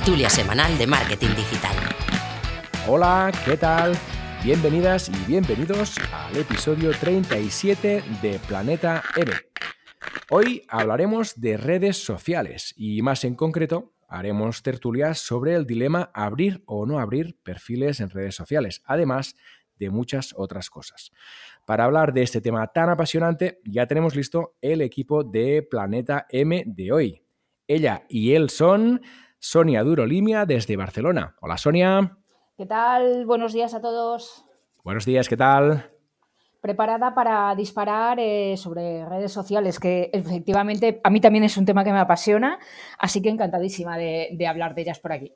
Tertulia semanal de marketing digital. Hola, ¿qué tal? Bienvenidas y bienvenidos al episodio 37 de Planeta M. Hoy hablaremos de redes sociales y más en concreto haremos tertulias sobre el dilema abrir o no abrir perfiles en redes sociales, además de muchas otras cosas. Para hablar de este tema tan apasionante, ya tenemos listo el equipo de Planeta M de hoy. Ella y él son Sonia Durolimia desde Barcelona. Hola Sonia. ¿Qué tal? Buenos días a todos. Buenos días, ¿qué tal? Preparada para disparar eh, sobre redes sociales, que efectivamente a mí también es un tema que me apasiona, así que encantadísima de, hablar de ellas por aquí.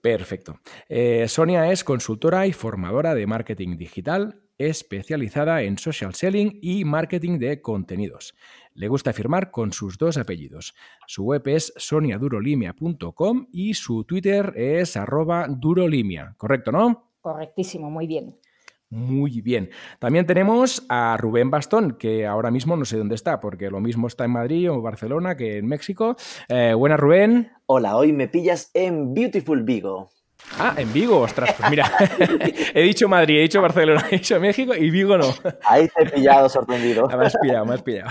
Perfecto. Eh, Sonia es consultora y formadora de marketing digital, especializada en social selling y marketing de contenidos. Le gusta firmar con sus dos apellidos. Su web es soniadurolimia.com y su Twitter es arroba durolimia. ¿Correcto, no? Correctísimo, muy bien. Muy bien. También tenemos a Rubén Bastón, que ahora mismo no sé dónde está, porque lo mismo está en Madrid o Barcelona que en México. Eh, buenas, Rubén. Hola, hoy me pillas en Beautiful Vigo. Ah, en Vigo, ostras, pues mira, he dicho Madrid, he dicho Barcelona, he dicho México y Vigo no. Ahí te he pillado sorprendido. Me has pillado, me has pillado.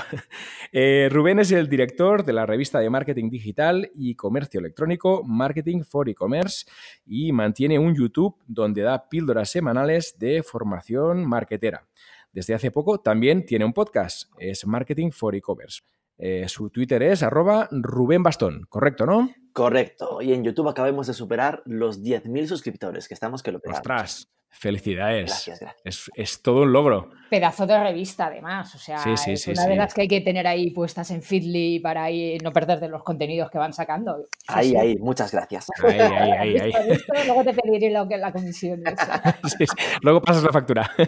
Eh, Rubén es el director de la revista de marketing digital y comercio electrónico Marketing for E-Commerce y mantiene un YouTube donde da píldoras semanales de formación marketera. Desde hace poco también tiene un podcast, es Marketing for E-Commerce. Eh, su Twitter es arroba Rubén Bastón, ¿correcto, no? Correcto. Y en YouTube acabamos de superar los 10.000 suscriptores, que estamos que lo pegamos. ¡Ostras! Felicidades. Gracias, gracias. Es, todo un logro. Pedazo de revista, además. O sea, es una de las que hay que tener ahí puestas en Feedly para ahí no perder los contenidos que van sacando. Ahí, ahí, muchas gracias. Ahí, ahí, ahí, luego te pediré lo que la comisión. luego pasas la factura.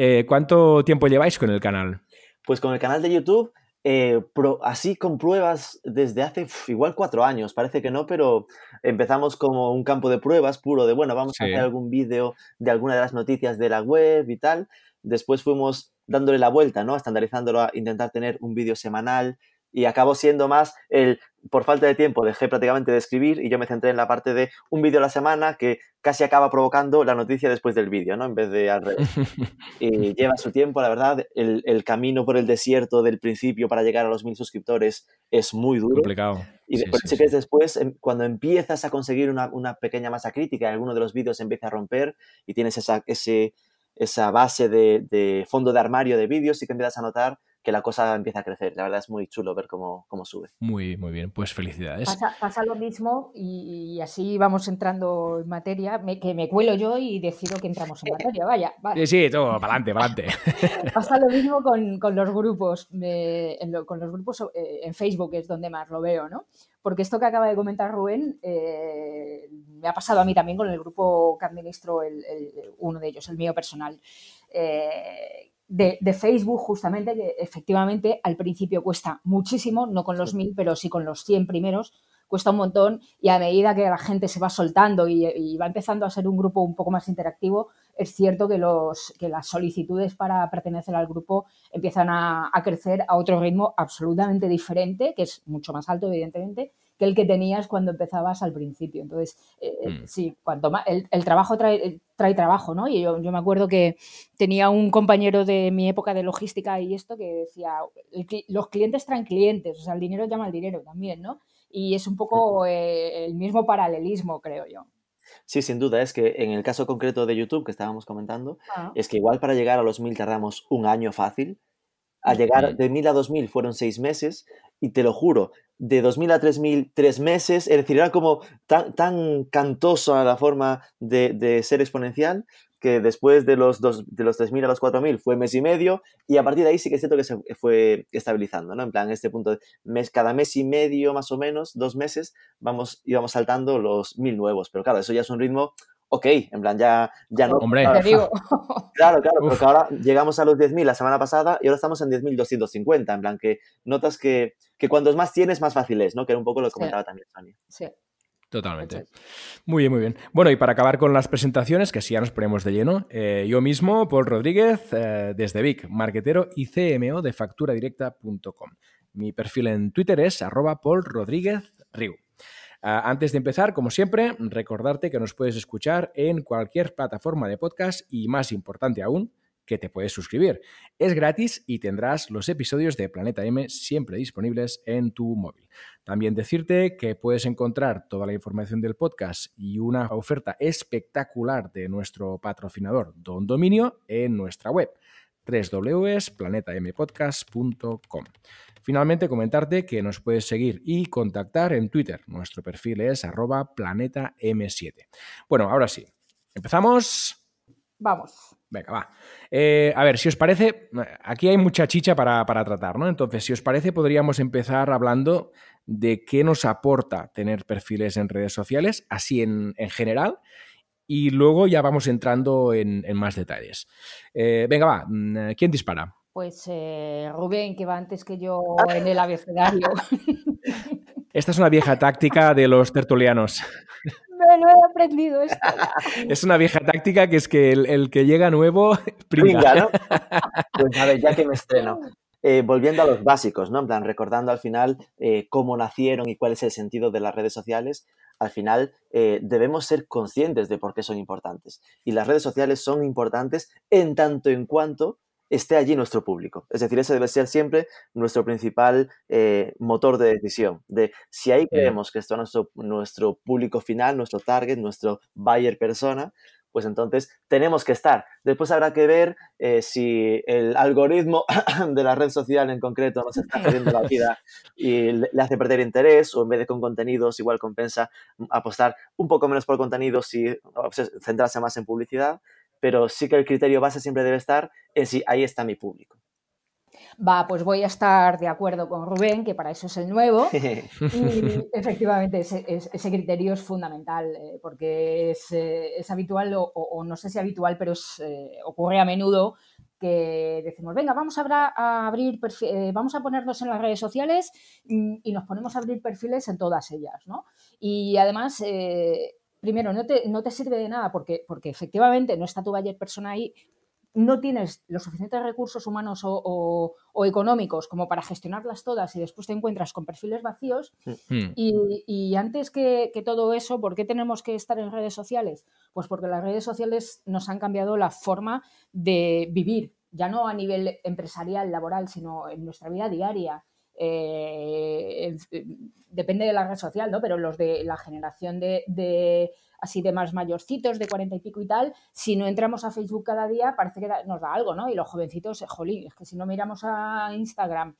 Eh, ¿Cuánto tiempo lleváis con el canal? Pues con el canal de YouTube eh, así con pruebas desde hace igual cuatro años, parece que no, pero empezamos como un campo de pruebas puro de, bueno, vamos a hacer algún vídeo de alguna de las noticias de la web y tal. Después fuimos dándole la vuelta, ¿no? Estandarizándolo a intentar tener un vídeo semanal y acabó siendo más el, por falta de tiempo, dejé prácticamente de escribir y yo me centré en la parte de un vídeo a la semana que casi acaba provocando la noticia después del vídeo, ¿no? En vez de al revés. y lleva su tiempo, la verdad, el, camino por el desierto del principio para llegar a los mil suscriptores es muy duro. Complicado. Y después, sí, después, em, cuando empiezas a conseguir una, pequeña masa crítica, alguno de los vídeos empieza a romper y tienes esa, ese, esa base de, de fondo de armario de vídeos y que empiezas a notar que la cosa empieza a crecer. La verdad es muy chulo ver cómo, cómo sube. Muy, muy bien, pues felicidades. Pasa, lo mismo y, así vamos entrando en materia, que me cuelo yo y decido que entramos en materia, vaya. Sí, sí, todo, para adelante, para adelante. pasa lo mismo con, con los grupos, con los grupos eh, en Facebook es donde más lo veo, ¿no? Porque esto que acaba de comentar Rubén eh, me ha pasado a mí también con el grupo que administro, el, uno de ellos, el mío personal. De, Facebook, justamente, que efectivamente al principio cuesta muchísimo, no con los mil, pero sí con los 100 primeros, cuesta un montón y a medida que la gente se va soltando y, va empezando a ser un grupo un poco más interactivo, es cierto que, los, que las solicitudes para pertenecer al grupo empiezan a, a crecer a otro ritmo absolutamente diferente, que es mucho más alto, evidentemente, que el que tenías cuando empezabas al principio. Entonces, eh, eh, mm. sí, cuanto más, el, trabajo trae, trae, trabajo, ¿no? Y yo, me acuerdo que tenía un compañero de mi época de logística y esto que decía, los clientes traen clientes, o sea, el dinero llama al dinero también, ¿no? Y es un poco eh, el mismo paralelismo, creo yo. Sí, sin duda, es que en el caso concreto de YouTube que estábamos comentando, ah. es que igual para llegar a los mil tardamos un año fácil, a llegar de mil a dos mil fueron seis meses y te lo juro, de 2000 a 3000, tres meses, es decir, era como tan, tan cantosa la forma de, ser exponencial que después de los, dos, de los 3000 a los 4000 fue mes y medio y a partir de ahí sí que es cierto que se fue estabilizando, ¿no? En plan, este punto, de mes, cada mes y medio más o menos, dos meses, vamos, íbamos saltando los mil nuevos, pero claro, eso ya es un ritmo ok, en plan, ya, ya no. Hombre, te digo. Claro, claro, porque ahora llegamos a los 10.000 la semana pasada y ahora estamos en 10.250, en plan, que notas que, que cuantos más tienes, más fácil es, ¿no? Que era un poco lo que comentaba también Sonia. Sí. Totalmente. Muy bien, muy bien. Bueno, y para acabar con las presentaciones, que si ya nos ponemos de lleno, eh, yo mismo, Paul Rodríguez, eh, desde Vic, marquetero y CMO de facturadirecta.com. Mi perfil en Twitter es arroba Paul Rodríguez RIU. Ah, antes de empezar, como siempre, recordarte que nos puedes escuchar en cualquier plataforma de podcast y, más importante aún, que te puedes suscribir. Es gratis y tendrás los episodios de Planeta M siempre disponibles en tu móvil. También decirte que puedes encontrar toda la información del podcast y una oferta espectacular de nuestro patrocinador Don Dominio en nuestra web www.planetampodcast.com. Finalmente, comentarte que nos puedes seguir y contactar en Twitter. Nuestro perfil es arroba planetam7. Bueno, ahora sí. ¿Empezamos? Vamos. Venga, va. Eh, a ver, si os parece, aquí hay mucha chicha para, tratar, ¿no? Entonces, si os parece, podríamos empezar hablando de qué nos aporta tener perfiles en redes sociales, así en, general, y luego ya vamos entrando en, más detalles. Eh, venga, va, mm, ¿quién dispara? Pues eh, Rubén, que va antes que yo en el abecedario. Esta es una vieja táctica de los tertulianos. No, no he aprendido esto. Es una vieja táctica que es que el, que llega nuevo pringa. ¿no? Pues a ver, ya que me estreno. Eh, volviendo a los básicos, ¿no? En plan, recordando al final eh, cómo nacieron y cuál es el sentido de las redes sociales, al final debemos ser conscientes de por qué son importantes. Y las redes sociales son importantes en tanto en cuanto esté allí nuestro público. Es decir, ese debe ser siempre nuestro principal eh, motor de decisión. De si ahí creemos que está nuestro, nuestro público final, nuestro target, nuestro buyer persona, pues entonces tenemos que estar. Después habrá que ver eh, si el algoritmo de la red social en concreto nos está perdiendo la vida y le hace perder interés o en vez de con contenidos igual compensa apostar un poco menos por contenidos y centrarse más en publicidad pero sí que el criterio base siempre debe estar en si ahí está mi público. Va, pues voy a estar de acuerdo con Rubén, que para eso es el nuevo. y efectivamente, ese, criterio es fundamental, eh, porque es, eh, habitual, o, no sé si habitual, pero eh, ocurre a menudo que decimos, venga, vamos a, abrir, vamos a ponernos en las redes sociales y, nos ponemos a abrir perfiles en todas ellas, ¿no? Y además, primero, no te, no te sirve de nada porque, porque efectivamente no está tu buyer persona ahí, no tienes los suficientes recursos humanos o, económicos como para gestionarlas todas y después te encuentras con perfiles vacíos. Hmm. Y, antes que, todo eso, ¿por qué tenemos que estar en redes sociales? Pues porque las redes sociales nos han cambiado la forma de vivir, ya no a nivel empresarial, laboral, sino en nuestra vida diaria. Eh, depende de la red social, ¿no? Pero los de la generación de, así de más mayorcitos, de cuarenta y pico y tal, si no entramos a Facebook cada día, parece que nos da algo, ¿no? Y los jovencitos, jolín, es que si no miramos a Instagram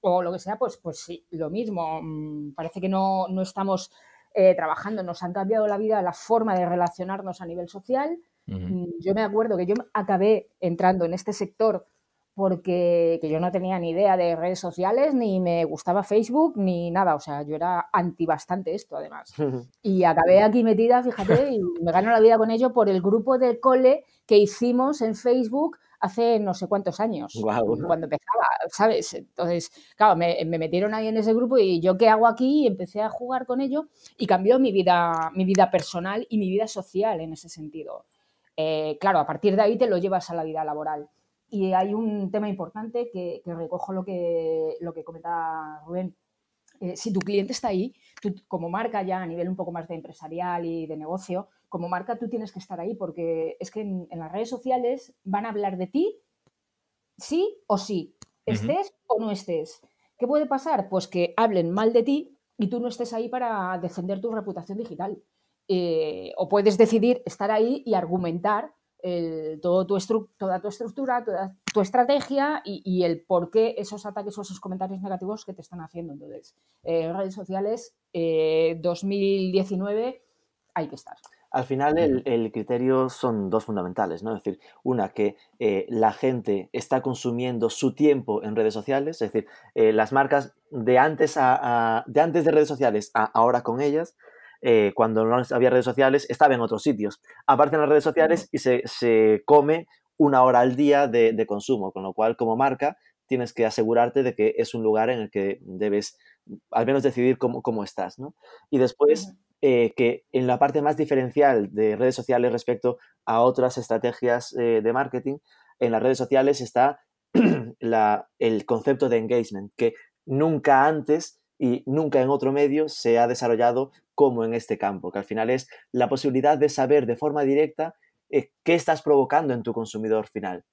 o lo que sea, pues, pues sí, lo mismo. Mm, parece que no, estamos eh, trabajando, nos han cambiado la vida, la forma de relacionarnos a nivel social. Mm, yo me acuerdo que yo acabé entrando en este sector porque yo no tenía ni idea de redes sociales, ni me gustaba Facebook, ni nada. O sea, yo era anti bastante esto, además. Y acabé aquí metida, fíjate, y me gano la vida con ello por el grupo de cole que hicimos en Facebook hace no sé cuántos años, cuando empezaba, ¿sabes? Entonces, claro, me, metieron ahí en ese grupo y yo qué hago aquí y empecé a jugar con ello y cambió mi vida, mi vida personal y mi vida social en ese sentido. Eh, claro, a partir de ahí te lo llevas a la vida laboral. Y hay un tema importante que, recojo lo que, lo que comenta Rubén. Eh, si tu cliente está ahí, tú como marca ya a nivel un poco más de empresarial y de negocio, como marca tú tienes que estar ahí porque es que en, las redes sociales van a hablar de ti, sí o sí, estés o no estés. ¿Qué puede pasar? Pues que hablen mal de ti y tú no estés ahí para defender tu reputación digital. Eh, o puedes decidir estar ahí y argumentar todo tu toda tu estructura, toda tu estrategia y, el por qué esos ataques o esos comentarios negativos que te están haciendo. Entonces, eh, redes sociales, 2019, eh, hay que estar. Al final el, criterio son dos fundamentales, ¿no? Es decir, una, que eh, la gente está consumiendo su tiempo en redes sociales, es decir, las marcas de antes, de antes de redes sociales a ahora con ellas, eh, cuando no había redes sociales, estaba en otros sitios. Aparece en las redes sociales y se, come una hora al día de, consumo, con lo cual como marca tienes que asegurarte de que es un lugar en el que debes al menos decidir cómo, estás. Y después, eh, que en la parte más diferencial de redes sociales respecto a otras estrategias eh, de marketing, en las redes sociales está el concepto de engagement, que nunca antes y nunca en otro medio se ha desarrollado como en este campo, que al final es la posibilidad de saber de forma directa eh, qué estás provocando en tu consumidor final.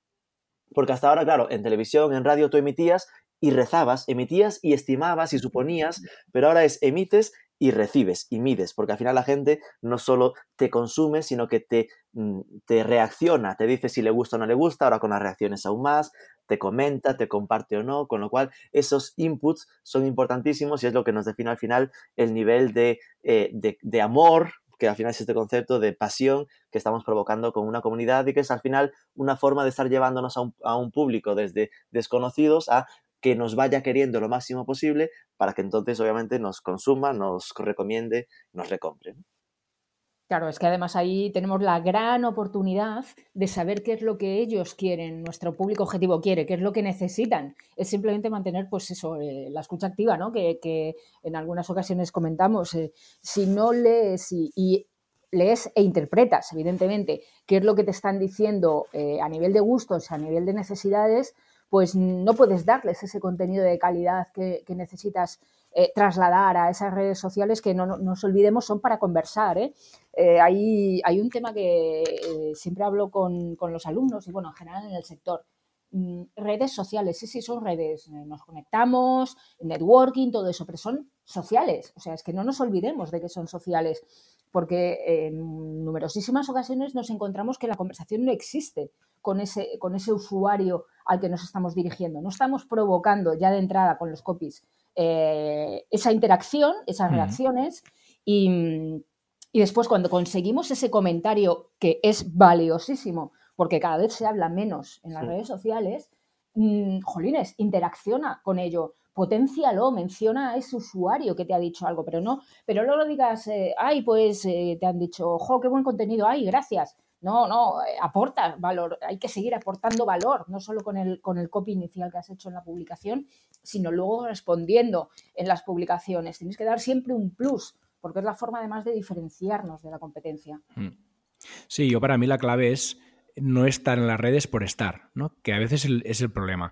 Porque hasta ahora, claro, en televisión, en radio, tú emitías y rezabas, emitías y estimabas y suponías, pero ahora es emites y recibes y mides, porque al final la gente no solo te consume, sino que te, mm, te reacciona, te dice si le gusta o no le gusta, ahora con las reacciones aún más, te comenta, te comparte o no, con lo cual esos inputs son importantísimos y es lo que nos define al final el nivel de, eh, de, amor, que al final es este concepto de pasión que estamos provocando con una comunidad y que es al final una forma de estar llevándonos a un, a un público desde desconocidos a que nos vaya queriendo lo máximo posible para que entonces obviamente nos consuma, nos recomiende, nos recompre. Claro, es que además ahí tenemos la gran oportunidad de saber qué es lo que ellos quieren, nuestro público objetivo quiere, qué es lo que necesitan. Es simplemente mantener, pues eso, eh, la escucha activa, ¿no? Que, en algunas ocasiones comentamos. Eh, si no lees y, lees e interpretas, evidentemente, qué es lo que te están diciendo eh, a nivel de gustos, a nivel de necesidades, pues no puedes darles ese contenido de calidad que, necesitas eh, trasladar a esas redes sociales que no, nos olvidemos son para conversar. ¿eh? eh hay, un tema que siempre hablo con, los alumnos y bueno, en general en el sector. Mm, redes sociales, sí, sí, son redes. Nos conectamos, networking, todo eso, pero son sociales. O sea, es que no nos olvidemos de que son sociales porque en numerosísimas ocasiones nos encontramos que la conversación no existe con ese, con ese usuario al que nos estamos dirigiendo. No estamos provocando ya de entrada con los copies eh, esa interacción, esas reacciones y, después cuando conseguimos ese comentario que es valiosísimo, porque cada vez se habla menos en las redes sociales, mmm, jolines, interacciona con ello, potencialo, menciona a ese usuario que te ha dicho algo, pero no, pero no lo digas, eh, ay, pues eh, te han dicho, ojo, qué buen contenido, ay, gracias. No, no, eh, aporta valor, hay que seguir aportando valor, no solo con el, con el copy inicial que has hecho en la publicación, sino luego respondiendo en las publicaciones. Tienes que dar siempre un plus, porque es la forma además de diferenciarnos de la competencia. Mm. Sí, yo para mí la clave es no estar en las redes por estar, ¿no? que a veces es el problema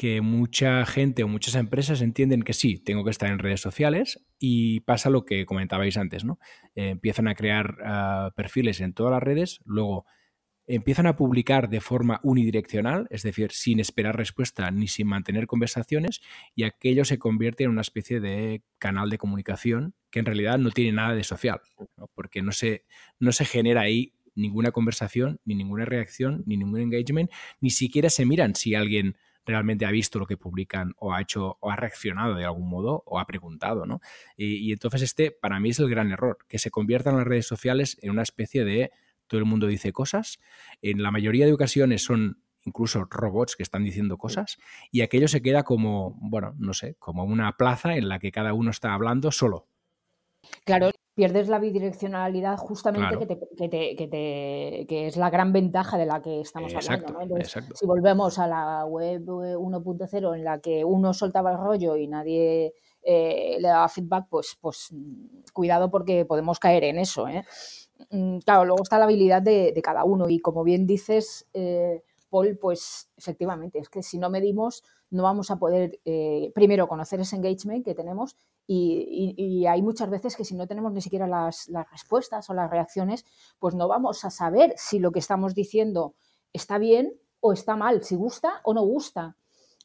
que mucha gente o muchas empresas entienden que sí, tengo que estar en redes sociales y pasa lo que comentabais antes, ¿no? Eh, empiezan a crear ah, perfiles en todas las redes, luego empiezan a publicar de forma unidireccional, es decir, sin esperar respuesta ni sin mantener conversaciones, y aquello se convierte en una especie de canal de comunicación que en realidad no tiene nada de social, porque no se, no se genera ahí ninguna conversación, ni ninguna reacción, ni ningún engagement, ni siquiera se miran si alguien realmente ha visto lo que publican o ha hecho o ha reaccionado de algún modo o ha preguntado, ¿no? Y, entonces este para mí es el gran error, que se conviertan las redes sociales en una especie de todo el mundo dice cosas, en la mayoría de ocasiones son incluso robots que están diciendo cosas y aquello se queda como, bueno, no sé, como una plaza en la que cada uno está hablando solo. Claro, pierdes la bidireccionalidad justamente que, es la gran ventaja de la que estamos hablando. si volvemos a la web 1.0 en la que uno soltaba el rollo y nadie eh, le daba feedback, pues, pues cuidado porque podemos caer en eso. ¿eh? Mm, claro, luego está la habilidad de, cada uno y como bien dices, eh, Paul, pues efectivamente, es que si no medimos no vamos a poder, primero, conocer ese engagement que tenemos y, hay muchas veces que si no tenemos ni siquiera las, respuestas o las reacciones, pues no vamos a saber si lo que estamos diciendo está bien o está mal, si gusta o no gusta.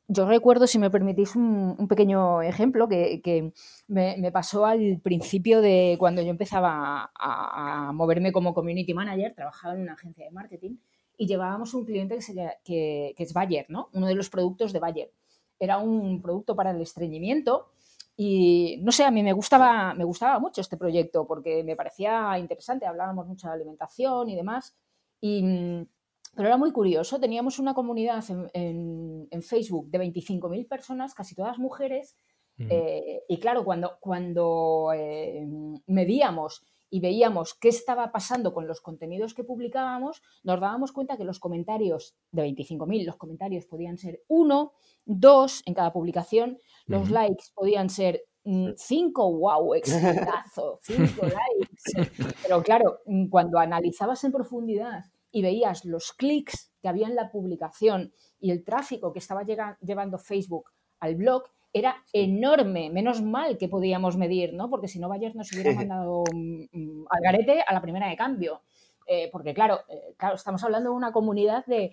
Yo recuerdo, si me permitís, un, pequeño ejemplo que, me, pasó al principio de cuando yo empezaba a, moverme como community manager, trabajaba en una agencia de marketing y llevábamos un cliente que, que es Bayer, ¿no? uno de los productos de Bayer. Era un producto para el estreñimiento y no sé, a mí me gustaba, me gustaba mucho este proyecto porque me parecía interesante, hablábamos mucho de alimentación y demás. Y, mm, pero era muy curioso, teníamos una comunidad en, en, Facebook de 25.000 personas, casi todas mujeres, eh, y claro, cuando, cuando eh, medíamos y veíamos qué estaba pasando con los contenidos que publicábamos, nos dábamos cuenta que los comentarios de 25.000, los comentarios podían ser uno, dos en cada publicación, los likes podían ser mm, cinco, wow, exitazo, cinco likes. Pero claro, mm, cuando analizabas en profundidad y veías los clics que había en la publicación y el tráfico que estaba llevando Facebook al blog, era enorme. Menos mal que podíamos medir, ¿no? Porque si no, Bayer nos hubiera mandado mm, mm, al garete a la primera de cambio. Eh, porque claro, eh, claro, estamos hablando de una comunidad de,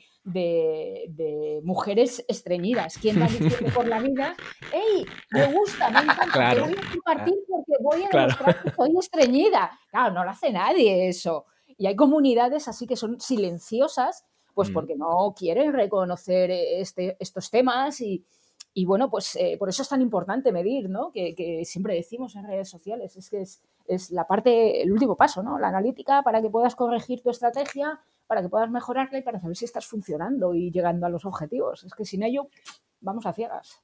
mujeres estreñidas. ¿Quién va diciendo por la vida? ¡Ey! Me gusta, me encanta, voy a compartir porque voy a demostrar que soy estreñida. Claro, no lo hace nadie eso. Y hay comunidades así que son silenciosas, pues mm. porque no quieren reconocer este, estos temas y, y bueno, pues eh, por eso es tan importante medir, ¿no? Que, siempre decimos en redes sociales, es que es, es, la parte, el último paso, ¿no? La analítica para que puedas corregir tu estrategia, para que puedas mejorarla y para saber si estás funcionando y llegando a los objetivos. Es que sin ello vamos a ciegas.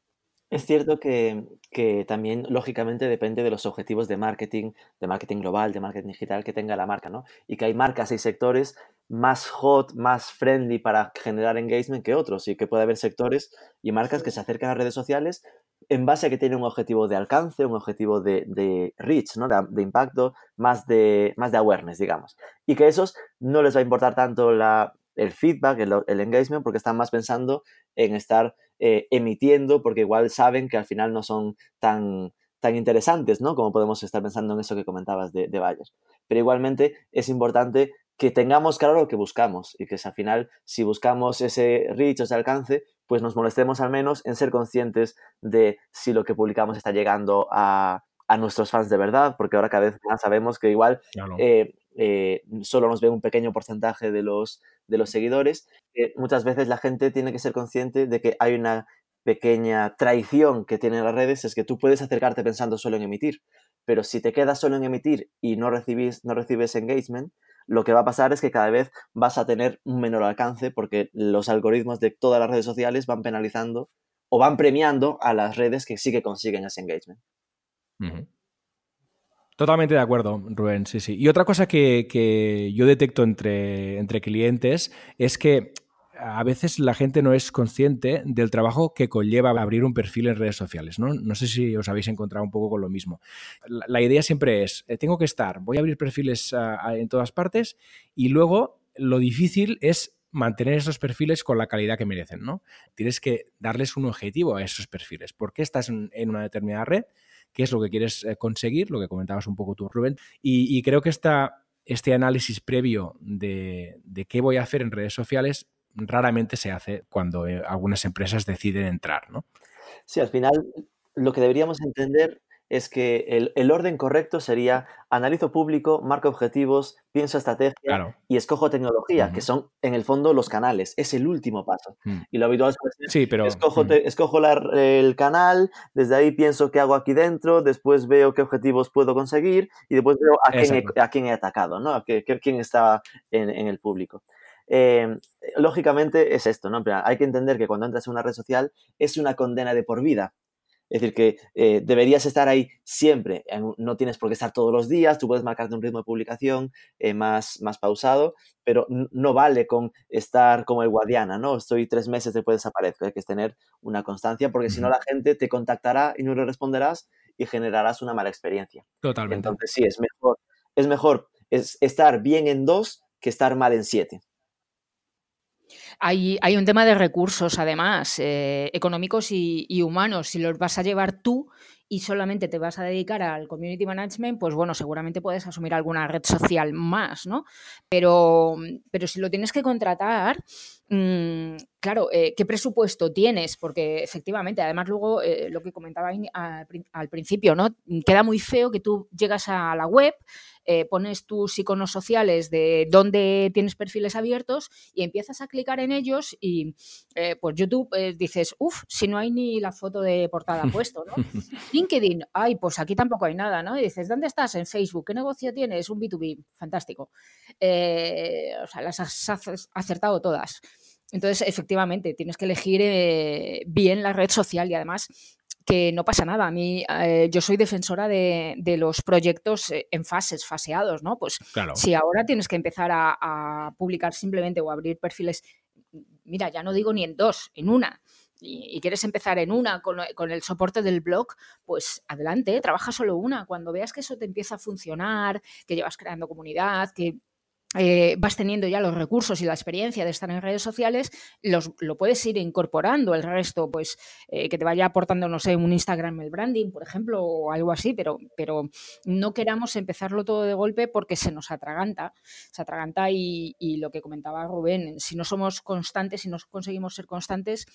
Es cierto que, que, también, lógicamente, depende de los objetivos de marketing, de marketing global, de marketing digital que tenga la marca, ¿no? Y que hay marcas y sectores más hot, más friendly para generar engagement que otros y que puede haber sectores y marcas que se acercan a redes sociales en base a que tienen un objetivo de alcance, un objetivo de, de reach, ¿no? De, impacto, más de, más de awareness, digamos. Y que esos no les va a importar tanto la, el feedback, el, el engagement, porque están más pensando en estar eh, emitiendo porque igual saben que al final no son tan, tan interesantes, ¿no? Como podemos estar pensando en eso que comentabas de, de Bayer. Pero igualmente es importante que tengamos claro lo que buscamos y que al final, si buscamos ese reach, ese alcance, pues nos molestemos al menos en ser conscientes de si lo que publicamos está llegando a, a nuestros fans de verdad, porque ahora cada vez más sabemos que igual eh, eh, solo nos ve un pequeño porcentaje de los, de los seguidores. muchas veces la gente tiene que ser consciente de que hay una pequeña traición que tienen las redes, es que tú puedes acercarte pensando solo en emitir, pero si te quedas solo en emitir y no, recibís, no recibes engagement, lo que va a pasar es que cada vez vas a tener un menor alcance porque los algoritmos de todas las redes sociales van penalizando o van premiando a las redes que sí que consiguen ese engagement. Totalmente de acuerdo, Rubén, sí, sí. Y otra cosa que, yo detecto entre, entre clientes es que a veces la gente no es consciente del trabajo que conlleva abrir un perfil en redes sociales. No, sé si os habéis encontrado un poco con lo mismo. La, idea siempre es, eh, tengo que estar, voy a abrir perfiles en todas partes y luego lo difícil es mantener esos perfiles con la calidad que merecen. ¿no? Tienes que darles un objetivo a esos perfiles. ¿Por qué estás en una determinada red? Qué es lo que quieres eh, conseguir, lo que comentabas un poco tú, Rubén. Y, creo que esta, este análisis previo de, qué voy a hacer en redes sociales raramente se hace cuando eh, algunas empresas deciden entrar, ¿no? Sí, al final lo que deberíamos entender es que el, orden correcto sería analizo público, marco objetivos, pienso estrategia y escojo tecnología, que son en el fondo los canales. Es el último paso. Mm. Y lo habitual es sí, pero, escojo, mm. escojo el canal, desde ahí pienso qué hago aquí dentro, después veo qué objetivos puedo conseguir y después veo a quién, he, a quién he, atacado, ¿no? A quién estaba en, el público. Em, lógicamente es esto, ¿no? Hay que entender que cuando entras en una red social es una condena de por vida. Es decir, que eh, deberías estar ahí siempre. No tienes por qué estar todos los días, tú puedes marcarte un ritmo de publicación eh, más, más pausado, pero no vale con estar como el Guadiana, ¿no? Estoy tres meses después desaparezco. Hay que tener una constancia porque si no la gente te contactará y no le responderás y generarás una mala experiencia. Totalmente. Entonces sí, es mejor, es mejor estar bien en dos que estar mal en siete. Hay, un tema de recursos, además, eh, económicos y, humanos. Si los vas a llevar tú y solamente te vas a dedicar al community management, pues bueno, seguramente puedes asumir alguna red social más, ¿no? Pero, pero si lo tienes que contratar, mm, claro, eh, ¿qué presupuesto tienes? Porque efectivamente, además luego eh, lo que comentaba al, principio, ¿no? Queda muy feo que tú llegas a la web, eh, pones tus iconos sociales de dónde tienes perfiles abiertos y empiezas a clicar en ellos y pues YouTube dices, uff, si no hay ni la foto de portada puesto, ¿no? LinkedIn, ay, pues aquí tampoco hay nada, ¿no? Y dices, ¿dónde estás? En Facebook, ¿qué negocio tienes? Un B2B, fantástico. o sea, las has acertado todas. Entonces, efectivamente, tienes que elegir eh, bien la red social y además que no pasa nada. A mí, eh, yo soy defensora de, los proyectos eh, en fases, faseados, ¿no? Pues si ahora tienes que empezar a, publicar simplemente o abrir perfiles, mira, ya no digo ni en dos, en una. Y, quieres empezar en una con, con, el soporte del blog, pues adelante, trabaja solo una. Cuando veas que eso te empieza a funcionar, que llevas creando comunidad, que eh, vas teniendo ya los recursos y la experiencia de estar en redes sociales, los, lo puedes ir incorporando el resto, pues eh, que te vaya aportando, no sé, un Instagram el branding, por ejemplo, o algo así, pero, pero no queramos empezarlo todo de golpe porque se nos atraganta, se atraganta y, lo que comentaba Rubén, si no somos constantes, si no conseguimos ser constantes,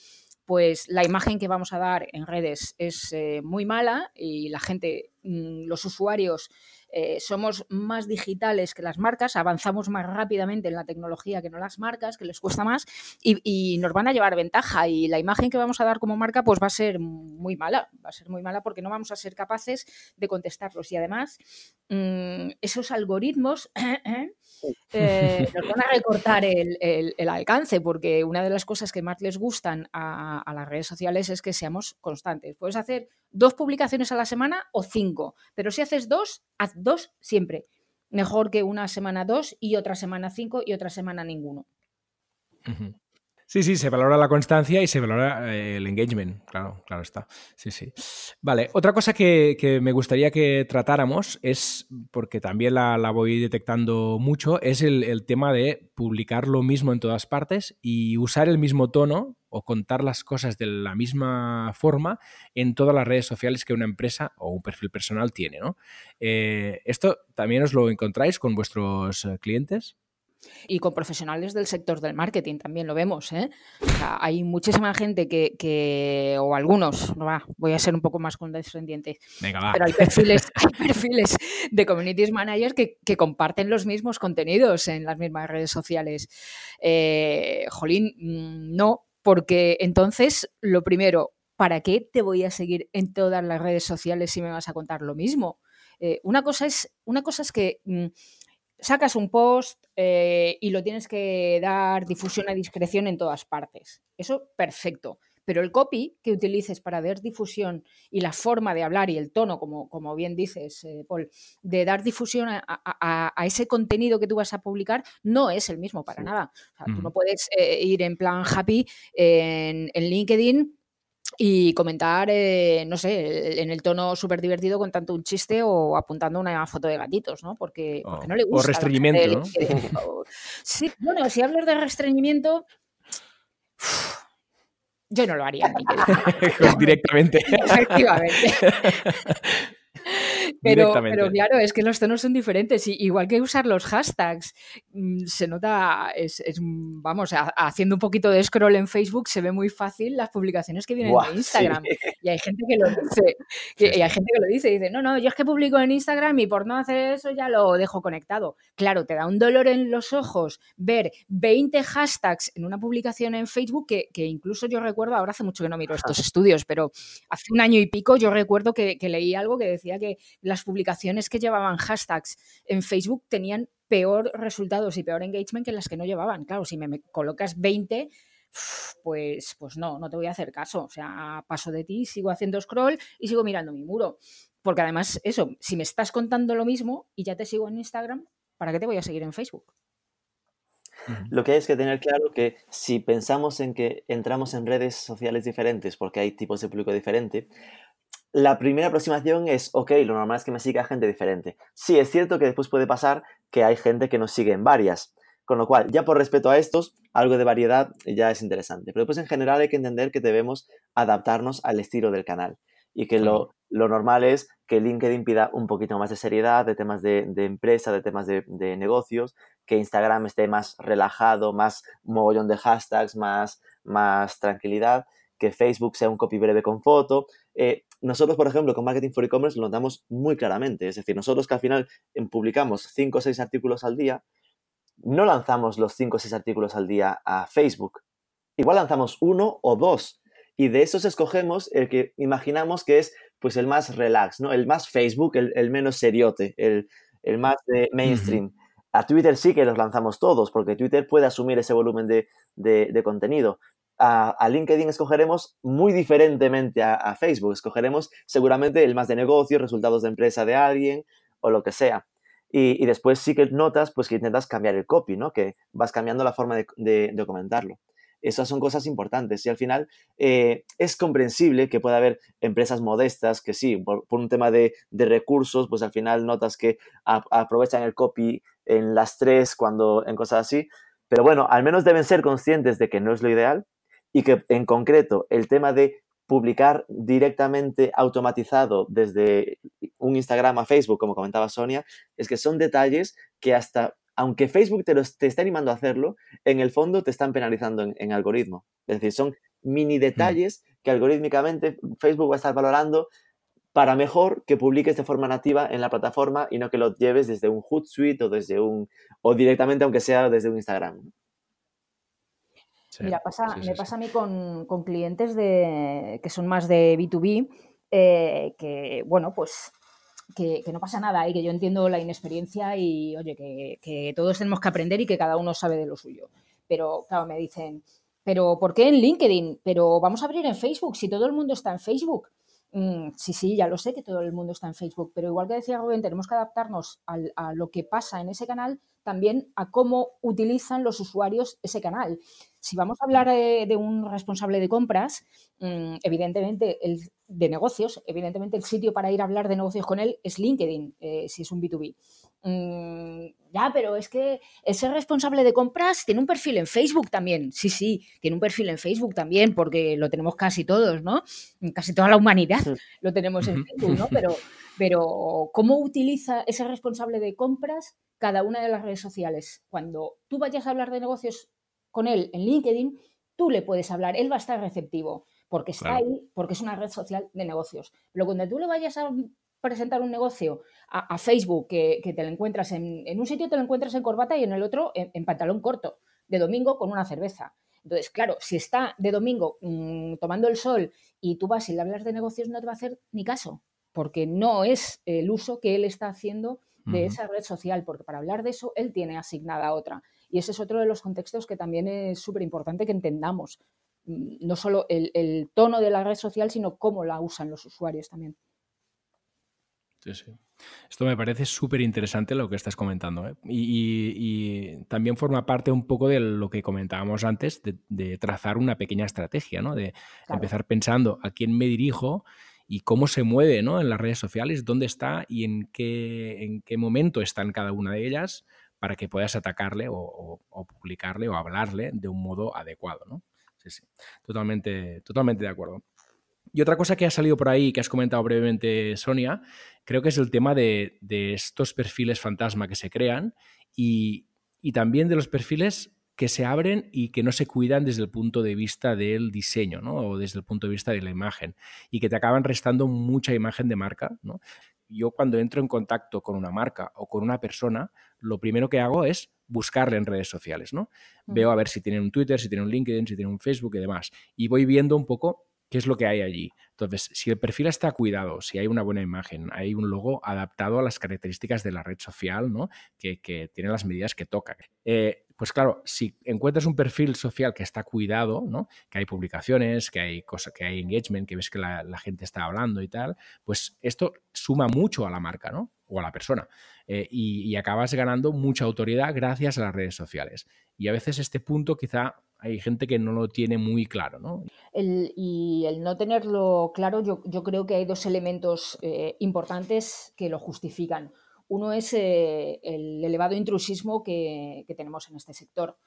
pues la imagen que vamos a dar en redes es eh, muy mala y la gente, los usuarios eh, somos más digitales que las marcas, avanzamos más rápidamente en la tecnología que no las marcas, que les cuesta más y, nos van a llevar ventaja y la imagen que vamos a dar como marca pues va a ser muy mala, va a ser muy mala porque no vamos a ser capaces de contestarlos y además mm, esos algoritmos eh, nos van a recortar el, alcance porque una de las cosas que más les gustan a, a las redes sociales es que seamos constantes. Puedes hacer dos publicaciones a la semana o cinco, pero si haces dos, haz dos siempre. Mejor que una semana dos y otra semana cinco y otra semana ninguno. Sí, sí, se valora la constancia y se valora eh, el engagement, claro, claro está. Sí, sí. Vale, otra cosa que, me gustaría que tratáramos es, porque también la, voy detectando mucho, es el, tema de publicar lo mismo en todas partes y usar el mismo tono o contar las cosas de la misma forma en todas las redes sociales que una empresa o un perfil personal tiene, ¿no? Eh, ¿Esto también os lo encontráis con vuestros eh, clientes? Y con profesionales del sector del marketing también lo vemos. ¿eh? hay muchísima gente que, o algunos, no va, voy a ser un poco más condescendiente, pero hay perfiles, hay perfiles de communities managers que, comparten los mismos contenidos en las mismas redes sociales. Eh, jolín, mm, no, porque entonces, lo primero, ¿para qué te voy a seguir en todas las redes sociales si me vas a contar lo mismo? Eh, una, cosa es, una cosa es que mm, sacas un post eh, y lo tienes que dar difusión a discreción en todas partes. Eso, perfecto. Pero el copy que utilices para dar difusión y la forma de hablar y el tono, como, como bien dices, eh, Paul, de dar difusión a, ese contenido que tú vas a publicar, no es el mismo para nada. Tú no puedes eh, ir en plan happy en, en LinkedIn y comentar, eh, no sé, en el tono súper divertido contando un chiste o apuntando una foto de gatitos, ¿no? Porque, oh, no le gusta. O restreñimiento, ¿no? Sí, bueno, si hablas de restreñimiento, yo no lo haría. Directamente. Efectivamente. Pero, pero, claro, es que los tonos son diferentes. Y, igual que usar los hashtags, mm, se nota, es, vamos, haciendo un poquito de scroll en Facebook se ve muy fácil las publicaciones que vienen de Instagram. Y hay gente que lo dice, y hay gente que lo dice, dice, no, no, yo es que publico en Instagram y por no hacer eso ya lo dejo conectado. Claro, te da un dolor en los ojos ver 20 hashtags en una publicación en Facebook que, que incluso yo recuerdo, ahora hace mucho que no miro estos estudios, pero hace un año y pico yo recuerdo que, que leí algo que decía que las publicaciones que llevaban hashtags en Facebook tenían peor resultados y peor engagement que las que no llevaban. Claro, si me, colocas 20, pues, pues no, no te voy a hacer caso. O sea, paso de ti, sigo haciendo scroll y sigo mirando mi muro. Porque además, eso, si me estás contando lo mismo y ya te sigo en Instagram, ¿para qué te voy a seguir en Facebook? Lo que hay es que tener claro que si pensamos en que entramos en redes sociales diferentes porque hay tipos de público diferente, la primera aproximación es, ok, lo normal es que me siga gente diferente. Sí, es cierto que después puede pasar que hay gente que nos sigue en varias. Con lo cual, ya por respeto a estos, algo de variedad ya es interesante. Pero pues en general hay que entender que debemos adaptarnos al estilo del canal. Y que lo, normal es que LinkedIn pida un poquito más de seriedad, de temas de, empresa, de temas de, de, negocios, que Instagram esté más relajado, más mogollón de hashtags, más, más tranquilidad, que Facebook sea un copy breve con foto. Eh, nosotros, por ejemplo, con Marketing for E-Commerce lo notamos muy claramente. Es decir, nosotros que al final em, publicamos 5 o 6 artículos al día, no lanzamos los 5 o 6 artículos al día a Facebook. Igual lanzamos uno o dos. Y de esos escogemos el que imaginamos que es pues el más relax, ¿no? El más Facebook, el, menos seriote, el, más de mainstream. A Twitter sí que los lanzamos todos, porque Twitter puede asumir ese volumen de contenido a, LinkedIn escogeremos muy diferentemente a, Facebook. Escogeremos seguramente el más de negocio, resultados de empresa de alguien o lo que sea. Y, después sí que notas pues que intentas cambiar el copy, ¿no? Que vas cambiando la forma de, comentarlo. Esas son cosas importantes y al final eh, es comprensible que pueda haber empresas modestas que sí, por, un tema de, recursos, pues al final notas que aprovechan el copy en las tres cuando en cosas así, pero bueno, al menos deben ser conscientes de que no es lo ideal y que en concreto el tema de publicar directamente automatizado desde un Instagram a Facebook, como comentaba Sonia, es que son detalles que hasta, aunque Facebook te, te esté animando a hacerlo, en el fondo te están penalizando en, algoritmo. Es decir, son mini detalles que algorítmicamente Facebook va a estar valorando para mejor que publiques de forma nativa en la plataforma y no que lo lleves desde un Hootsuite o desde un o directamente aunque sea desde un Instagram. Mira, pasa, me pasa a mí con, clientes de, que son más de B2B, eh, que, bueno, pues que, no pasa nada y que yo entiendo la inexperiencia y, oye, que, todos tenemos que aprender y que cada uno sabe de lo suyo. Pero, claro, me dicen, ¿pero por qué en LinkedIn? Pero vamos a abrir en Facebook, si todo el mundo está en Facebook. Mm, sí, sí, ya lo sé que todo el mundo está en Facebook, pero igual que decía Rubén, tenemos que adaptarnos a lo que pasa en ese canal también a cómo utilizan los usuarios ese canal. Si vamos a hablar eh, de, un responsable de compras, mm, evidentemente el de negocios, evidentemente el sitio para ir a hablar de negocios con él es LinkedIn, eh, si es un B2B. Mm, ya, pero es que ese responsable de compras tiene un perfil en Facebook también. Sí, sí, tiene un perfil en Facebook también, porque lo tenemos casi todos, ¿no? Casi toda la humanidad lo tenemos en Facebook, ¿no? Pero, pero ¿cómo utiliza ese responsable de compras cada una de las redes sociales? Cuando tú vayas a hablar de negocios con él en LinkedIn, tú le puedes hablar, él va a estar receptivo porque está ahí, porque es una red social de negocios. Pero cuando tú le vayas a presentar un negocio a, Facebook que, te lo encuentras en, un sitio, te lo encuentras en corbata y en el otro en, pantalón corto, de domingo con una cerveza. Entonces, claro, si está de domingo mm, tomando el sol y tú vas y le hablas de negocios, no te va a hacer ni caso, porque no es el uso que él está haciendo de esa red social, porque para hablar de eso él tiene asignada otra. Y ese es otro de los contextos que también es súper importante que entendamos. Mm, no solo el, tono de la red social, sino cómo la usan los usuarios también. Sí, sí. Esto me parece súper interesante lo que estás comentando. ¿eh? Y, también forma parte un poco de lo que comentábamos antes, de, trazar una pequeña estrategia, ¿no? de empezar pensando a quién me dirijo y cómo se mueve ¿no? en las redes sociales, dónde está y en qué, en qué momento están cada una de ellas para que puedas atacarle o, publicarle o hablarle de un modo adecuado. ¿no? sí, sí. Totalmente, totalmente de acuerdo. Y otra cosa que ha salido por ahí, que has comentado brevemente, Sonia, creo que es el tema de, estos perfiles fantasma que se crean y, también de los perfiles que se abren y que no se cuidan desde el punto de vista del diseño, ¿no? O desde el punto de vista de la imagen. Y que te acaban restando mucha imagen de marca, ¿no? Yo cuando entro en contacto con una marca o con una persona, lo primero que hago es buscarle en redes sociales, ¿no? Veo a ver si tienen un Twitter, si tienen un LinkedIn, si tienen un Facebook y demás. Y voy viendo un poco qué es lo que hay allí. Entonces, si el perfil está cuidado, si hay una buena imagen, hay un logo adaptado a las características de la red social, ¿no? Que, tiene las medidas que toca. Eh, pues claro, si encuentras un perfil social que está cuidado, ¿no? Que hay publicaciones, que hay cosas, que hay engagement, que ves que la, gente está hablando y tal, pues esto suma mucho a la marca, ¿no? O a la persona. Eh, y, acabas ganando mucha autoridad gracias a las redes sociales. Y a veces este punto quizá hay gente que no lo tiene muy claro, ¿no? y el no tenerlo claro, yo, creo que hay dos elementos eh, importantes que lo justifican. Uno es eh, el elevado intrusismo que, tenemos en este sector.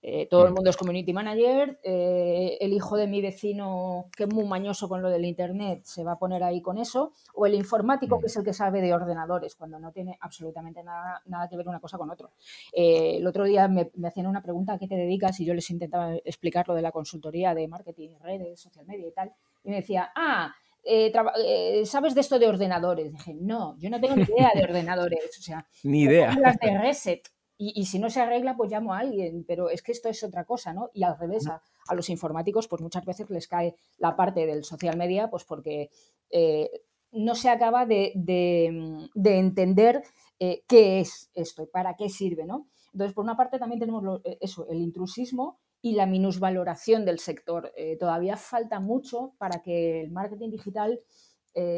Eh, todo el mundo es community manager, eh, el hijo de mi vecino, que es muy mañoso con lo del Internet, se va a poner ahí con eso, o el informático, que es el que sabe de ordenadores, cuando no tiene absolutamente nada, nada que ver una cosa con otro. Eh, el otro día me, hacían una pregunta, ¿a qué te dedicas? Y yo les intentaba explicar lo de la consultoría de marketing, redes, social media y tal, y me decía, ah, ¿sabes de esto de ordenadores? Dije, no, yo no tengo ni idea de ordenadores. O sea, ni idea. Las de Reset. Y, si no se arregla, pues llamo a alguien, pero es que esto es otra cosa, ¿no? Y al revés, a, los informáticos, pues muchas veces les cae la parte del social media, pues porque eh, no se acaba de, entender eh, qué es esto y para qué sirve, ¿no? Entonces, por una parte también tenemos eh, eso, el intrusismo y la minusvaloración del sector. todavía falta mucho para que el marketing digital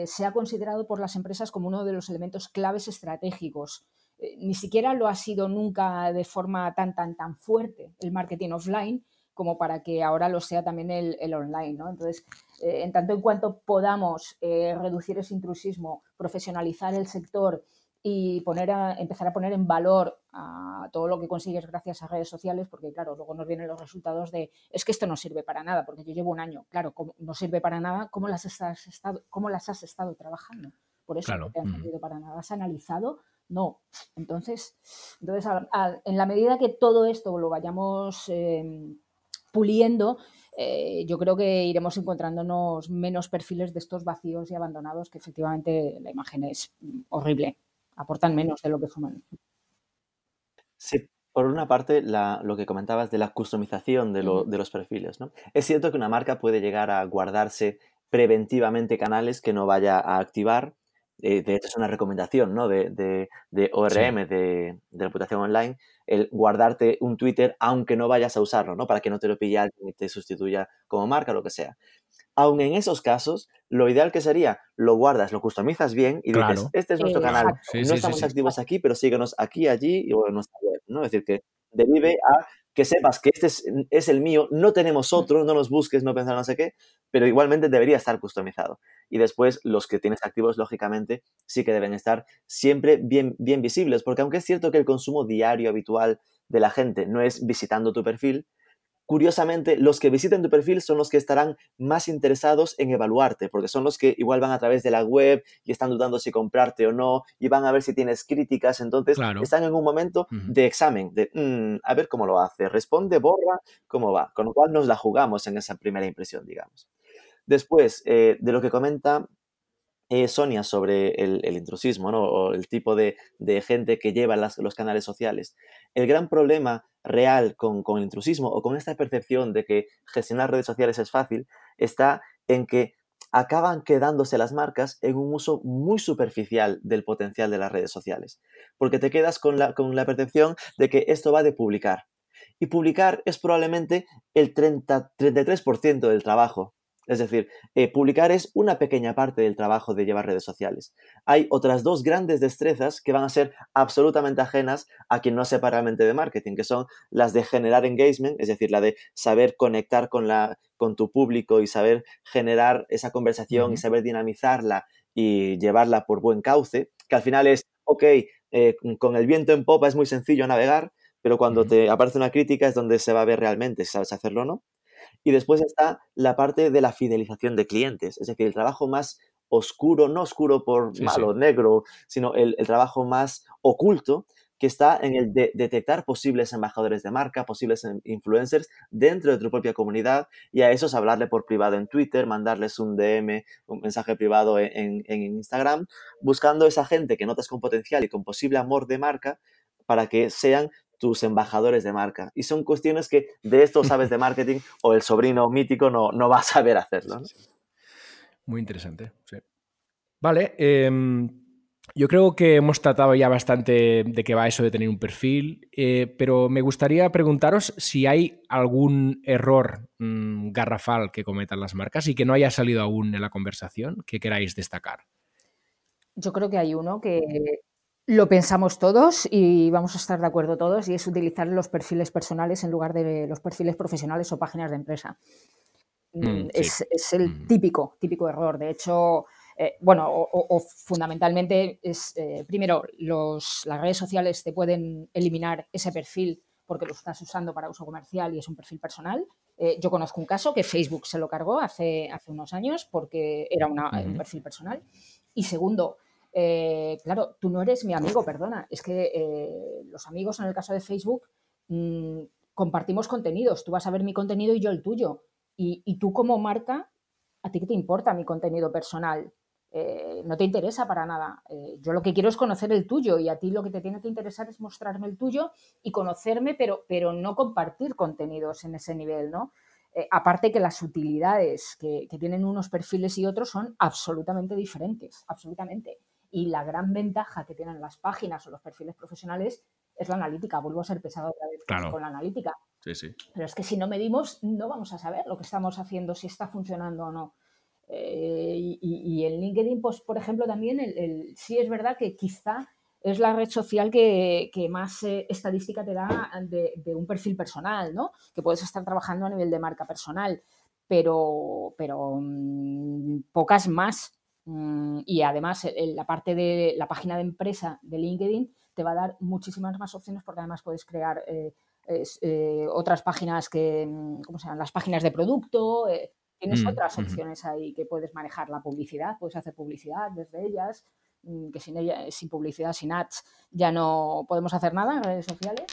sea considerado por las empresas como uno de los elementos claves estratégicos eh, ni siquiera lo ha sido nunca de forma tan, tan, tan fuerte el marketing offline como para que ahora lo sea también el, online. ¿no? Entonces, eh, en tanto en cuanto podamos eh, reducir ese intrusismo, profesionalizar el sector y poner a, empezar a poner en valor a todo lo que consigues gracias a redes sociales, porque claro, luego nos vienen los resultados de es que esto no sirve para nada, porque yo llevo un año, claro, como no sirve para nada, ¿cómo las, has estado, cómo las has estado trabajando? Por eso no te han servido para nada. ¿Has analizado? No. Entonces, entonces en la medida que todo esto lo vayamos em, puliendo, eh, yo creo que iremos encontrándonos menos perfiles de estos vacíos y abandonados que efectivamente la imagen es horrible, aportan menos de lo que suman. Sí, por una parte, lo que comentabas de la customización de, los perfiles. ¿no? Es cierto que una marca puede llegar a guardarse preventivamente canales que no vaya a activar. Eh, de hecho, es una recomendación ¿no? de, de, ORM, de, reputación online, el guardarte un Twitter aunque no vayas a usarlo, ¿no? Para que no te lo pille alguien y te sustituya como marca o lo que sea. Aún en esos casos, lo ideal que sería, lo guardas, lo customizas bien y dices, este es nuestro canal. no estamos activos aquí, pero síguenos aquí, allí y en nuestra web, ¿no? Es decir, que derive a que sepas que este es, el mío, no tenemos otro, no nos busques, no pensar no sé qué, pero igualmente debería estar customizado. Y después los que tienes activos, lógicamente, sí que deben estar siempre bien, bien visibles, porque aunque es cierto que el consumo diario habitual de la gente no es visitando tu perfil, curiosamente, los que visiten tu perfil son los que estarán más interesados en evaluarte, porque son los que igual van a través de la web y están dudando si comprarte o no, y van a ver si tienes críticas, entonces están en un momento de examen, de mm, a ver cómo lo hace, responde, borra, cómo va, con lo cual nos la jugamos en esa primera impresión, digamos. Después, eh, de lo que comenta eh, Sonia sobre el, intrusismo, ¿no? o el tipo de, gente que lleva los canales sociales. El gran problema real con, el intrusismo o con esta percepción de que gestionar redes sociales es fácil está en que acaban quedándose las marcas en un uso muy superficial del potencial de las redes sociales, porque te quedas con la, con la percepción de que esto va de publicar. Y publicar es probablemente el 30, 33% del trabajo es decir, eh, publicar es una pequeña parte del trabajo de llevar redes sociales. Hay otras dos grandes destrezas que van a ser absolutamente ajenas a quien no sepa realmente de marketing, que son las de generar engagement, es decir, la de saber conectar con, la, con tu público y saber generar esa conversación y saber dinamizarla y llevarla por buen cauce, que al final es, ok, eh, con el viento en popa es muy sencillo navegar, pero cuando te aparece una crítica es donde se va a ver realmente si sabes hacerlo o no. Y después está la parte de la fidelización de clientes, es decir, el trabajo más oscuro, no oscuro por malo, negro, sino el, trabajo más oculto que está en el de detectar posibles embajadores de marca, posibles influencers dentro de tu propia comunidad y a esos hablarle por privado en Twitter, mandarles un DM, un mensaje privado en, en Instagram, buscando esa gente que notas con potencial y con posible amor de marca para que sean tus embajadores de marca. Y son cuestiones que de esto sabes de marketing o el sobrino mítico no, no va a saber hacerlo. Muy interesante, Vale, em, yo creo que hemos tratado ya bastante de qué va eso de tener un perfil, eh, pero me gustaría preguntaros si hay algún error mm, garrafal que cometan las marcas y que no haya salido aún en la conversación que queráis destacar. Yo creo que hay uno que lo pensamos todos y vamos a estar de acuerdo todos y es utilizar los perfiles personales en lugar de los perfiles profesionales o páginas de empresa. Mm, mm, es, el mm. típico, típico error. De hecho, eh, bueno, o, fundamentalmente es, eh, primero, los, las redes sociales te pueden eliminar ese perfil porque lo estás usando para uso comercial y es un perfil personal. Eh, yo conozco un caso que Facebook se lo cargó hace, hace unos años porque era un perfil personal. Y segundo, eh, claro, tú no eres mi amigo, perdona. Es que eh, los amigos, en el caso de Facebook, mm, compartimos contenidos. Tú vas a ver mi contenido y yo el tuyo. Y, tú como marca, ¿a ti qué te importa mi contenido personal? Eh, no te interesa para nada. yo lo que quiero es conocer el tuyo y a ti lo que te tiene que interesar es mostrarme el tuyo y conocerme, pero, pero no compartir contenidos en ese nivel, ¿no? aparte que las utilidades que, que, tienen unos perfiles y otros son absolutamente diferentes, absolutamente. Y la gran ventaja que tienen las páginas o los perfiles profesionales es la analítica. Vuelvo a ser pesado otra vez con la analítica. Sí, sí. Pero es que si no medimos, no vamos a saber lo que estamos haciendo, si está funcionando o no. Eh, y, el LinkedIn, pues, por ejemplo, también el, sí es verdad que quizá es la red social que, más eh, estadística te da de, un perfil personal, ¿no? Que puedes estar trabajando a nivel de marca personal, pero, pero mm, pocas más. Mm, y además, la parte de la página de empresa de LinkedIn te va a dar muchísimas más opciones porque además puedes crear eh, eh, otras páginas que, mm, ¿cómo se llaman? Las páginas de producto. tienes otras opciones ahí que puedes manejar la publicidad, puedes hacer publicidad desde ellas. Mm, que sin ella, sin publicidad, sin ads, ya no podemos hacer nada en redes sociales.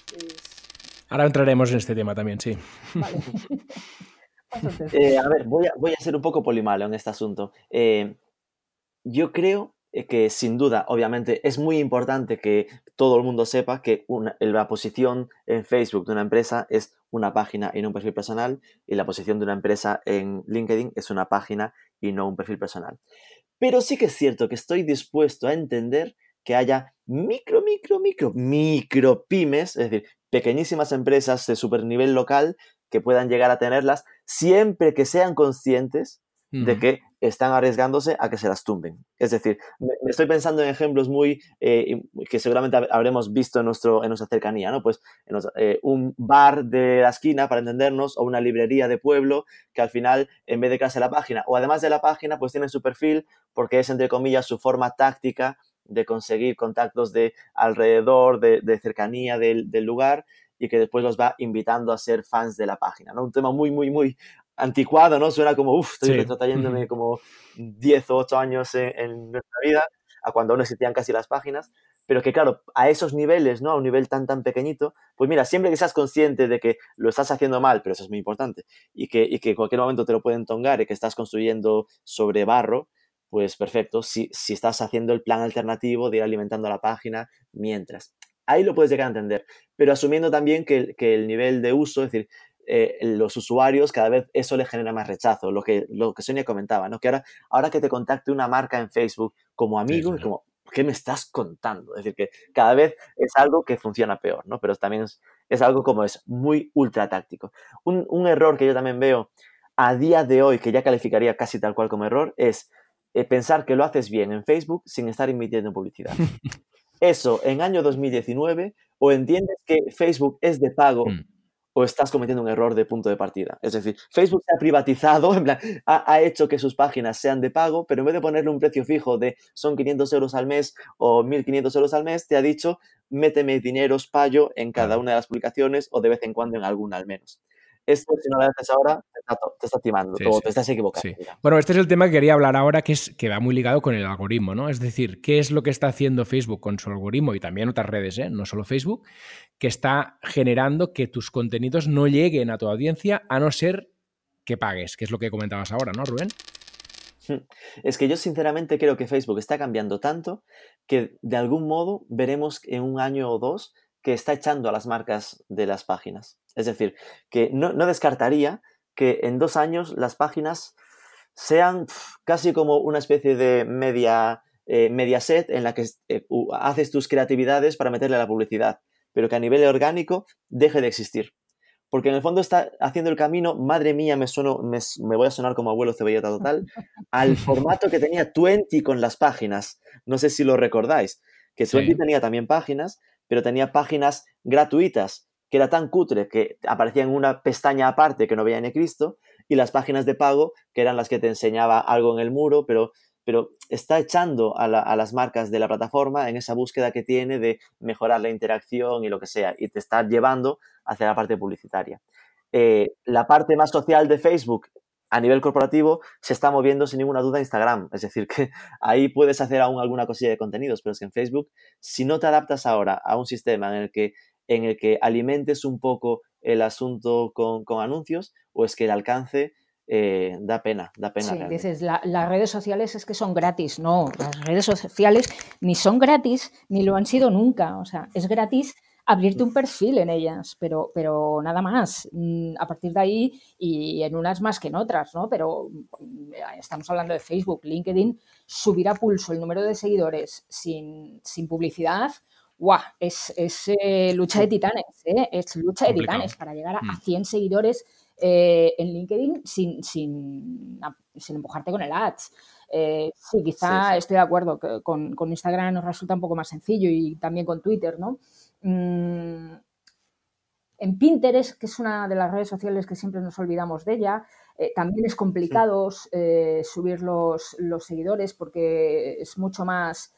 Ahora entraremos en este tema también, sí. Vale. Eh, a ver, voy a, voy a, ser un poco polimalo en este asunto. Eh, yo creo que sin duda, obviamente, es muy importante que todo el mundo sepa que la posición en Facebook de una empresa es una página y no un perfil personal, y la posición de una empresa en LinkedIn es una página y no un perfil personal. Pero sí que es cierto que estoy dispuesto a entender que haya micro, micro, micro, micro pymes, es decir, pequeñísimas empresas de super nivel local que puedan llegar a tenerlas siempre que sean conscientes de que están arriesgándose a que se las tumben. Es decir, me, estoy pensando en ejemplos muy eh, que seguramente habremos visto en, nuestro, en nuestra cercanía, ¿no? Pues eh, un bar de la esquina, para entendernos, o una librería de pueblo que al final, en vez de crearse la página, o además de la página, pues tienen su perfil porque es, entre comillas, su forma táctica de conseguir contactos de alrededor, de, cercanía del, del lugar y que después los va invitando a ser fans de la página, ¿no? Un tema muy, muy, muy anticuado, ¿no? Suena como, uff, estoy retrotrayéndome como 10 o 8 años en, nuestra vida, a cuando aún existían casi las páginas, pero que claro, a esos niveles, ¿no? A un nivel tan, tan pequeñito, pues mira, siempre que seas consciente de que lo estás haciendo mal, pero eso es muy importante, y que, y que en cualquier momento te lo pueden tongar y que estás construyendo sobre barro, pues perfecto, si, si estás haciendo el plan alternativo de ir alimentando la página mientras. Ahí lo puedes llegar a entender, pero asumiendo también que, que el nivel de uso, es decir, eh, los usuarios, cada vez eso les genera más rechazo. Lo que, lo que Sonia comentaba, ¿no? Que ahora, ahora que te contacte una marca en Facebook como amigo, es como, ¿qué me estás contando? Es decir, que cada vez es algo que funciona peor, ¿no? Pero también es, algo como es muy ultra táctico. Un, error que yo también veo a día de hoy, que ya calificaría casi tal cual como error, es eh, pensar que lo haces bien en Facebook sin estar emitiendo publicidad. Eso en año 2019, o entiendes que Facebook es de pago mm o estás cometiendo un error de punto de partida. Es decir, Facebook se ha privatizado, en plan, ha, hecho que sus páginas sean de pago, pero en vez de ponerle un precio fijo de son 500 euros al mes o 1.500 euros al mes, te ha dicho méteme dinero, payo en cada una de las publicaciones o de vez en cuando en alguna al menos esto si no lo haces ahora, te está, timando, te estás equivocando. Bueno, este es el tema que quería hablar ahora, que, es, que va muy ligado con el algoritmo, ¿no? Es decir, ¿qué es lo que está haciendo Facebook con su algoritmo y también otras redes, ¿eh? no solo Facebook, que está generando que tus contenidos no lleguen a tu audiencia a no ser que pagues, que es lo que comentabas ahora, ¿no, Rubén? Es que yo sinceramente creo que Facebook está cambiando tanto que de algún modo veremos en un año o dos que está echando a las marcas de las páginas. Es decir, que no, descartaría que en dos años las páginas sean casi como una especie de media, eh, set en la que eh, haces tus creatividades para meterle la publicidad, pero que a nivel orgánico deje de existir. Porque en el fondo está haciendo el camino, madre mía, me, sueno, me, voy a sonar como abuelo cebolleta total, al formato que tenía Twenty con las páginas. No sé si lo recordáis, que Twenty tenía también páginas, pero tenía páginas gratuitas que era tan cutre que aparecía en una pestaña aparte que no veía ni Cristo, y las páginas de pago, que eran las que te enseñaba algo en el muro, pero, pero está echando a, las marcas de la plataforma en esa búsqueda que tiene de mejorar la interacción y lo que sea, y te está llevando hacia la parte publicitaria. Eh, la parte más social de Facebook a nivel corporativo se está moviendo sin ninguna duda Instagram. Es decir, que ahí puedes hacer aún alguna cosilla de contenidos, pero es que en Facebook, si no te adaptas ahora a un sistema en el que en el que alimentes un poco el asunto con, anuncios o es que el alcance eh, da pena, da pena. Sí, dices, las redes sociales es que son gratis. No, las redes sociales ni son gratis ni lo han sido nunca. O sea, es gratis abrirte un perfil en ellas, pero, pero nada más. Mm, a partir de ahí, y en unas más que en otras, ¿no? Pero mm, estamos hablando de Facebook, LinkedIn, subir a pulso el número de seguidores sin, sin publicidad ¡guau! Es, eh, lucha de titanes, ¿eh? Es lucha de titanes para llegar a, 100 mm. seguidores eh, en LinkedIn sin, sin, sin, empujarte con el ads. Eh, sí, quizá estoy de acuerdo, que con, con, Instagram nos resulta un poco más sencillo y también con Twitter, ¿no? Mm, en Pinterest, que es una de las redes sociales que siempre nos olvidamos de ella, eh, también es complicado eh, subir los, los, seguidores porque es mucho más,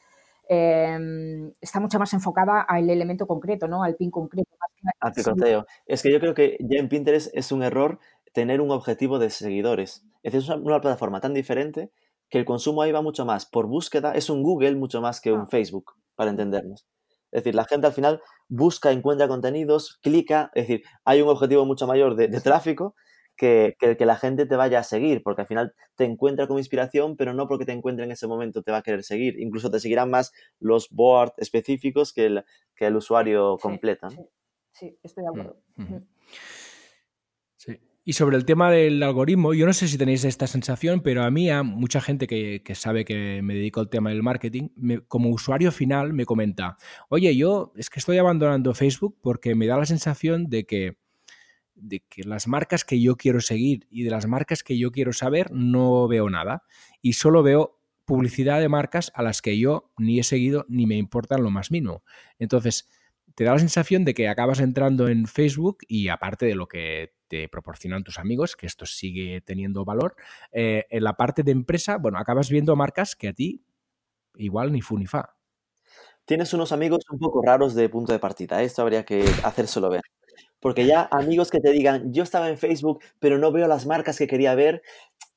em, está mucho más enfocada al elemento concreto, ¿no? Al pin concreto. Al picoteo. Es que yo creo que ya en Pinterest es un error tener un objetivo de seguidores. Es decir, es una, plataforma tan diferente que el consumo ahí va mucho más por búsqueda, es un Google mucho más que un ah. Facebook, para entendernos. Es decir, la gente al final busca, encuentra contenidos, clica, es decir, hay un objetivo mucho mayor de, tráfico que, que, que la gente te vaya a seguir, porque al final te encuentra como inspiración, pero no porque te encuentre en ese momento te va a querer seguir. Incluso te seguirán más los boards específicos que el, que el usuario completo. Sí, estoy de acuerdo. Sí. Y sobre el tema del algoritmo, yo no sé si tenéis esta sensación, pero a mí, a mucha gente que, sabe que me dedico al tema del marketing, como usuario final me comenta, oye, yo es que estoy abandonando Facebook porque me da la sensación de que, de que las marcas que yo quiero seguir y de las marcas que yo quiero saber no veo nada. Y solo veo publicidad de marcas a las que yo ni he seguido ni me importan lo más mínimo. Entonces, te da la sensación de que acabas entrando en Facebook y aparte de lo que te proporcionan tus amigos, que esto sigue teniendo valor. Eh, en la parte de empresa, bueno, acabas viendo marcas que a ti igual ni fu ni fa. Tienes unos amigos un poco raros de punto de partida, esto habría que hacérselo ver. Porque ya amigos que te digan, yo estaba en Facebook, pero no veo las marcas que quería ver,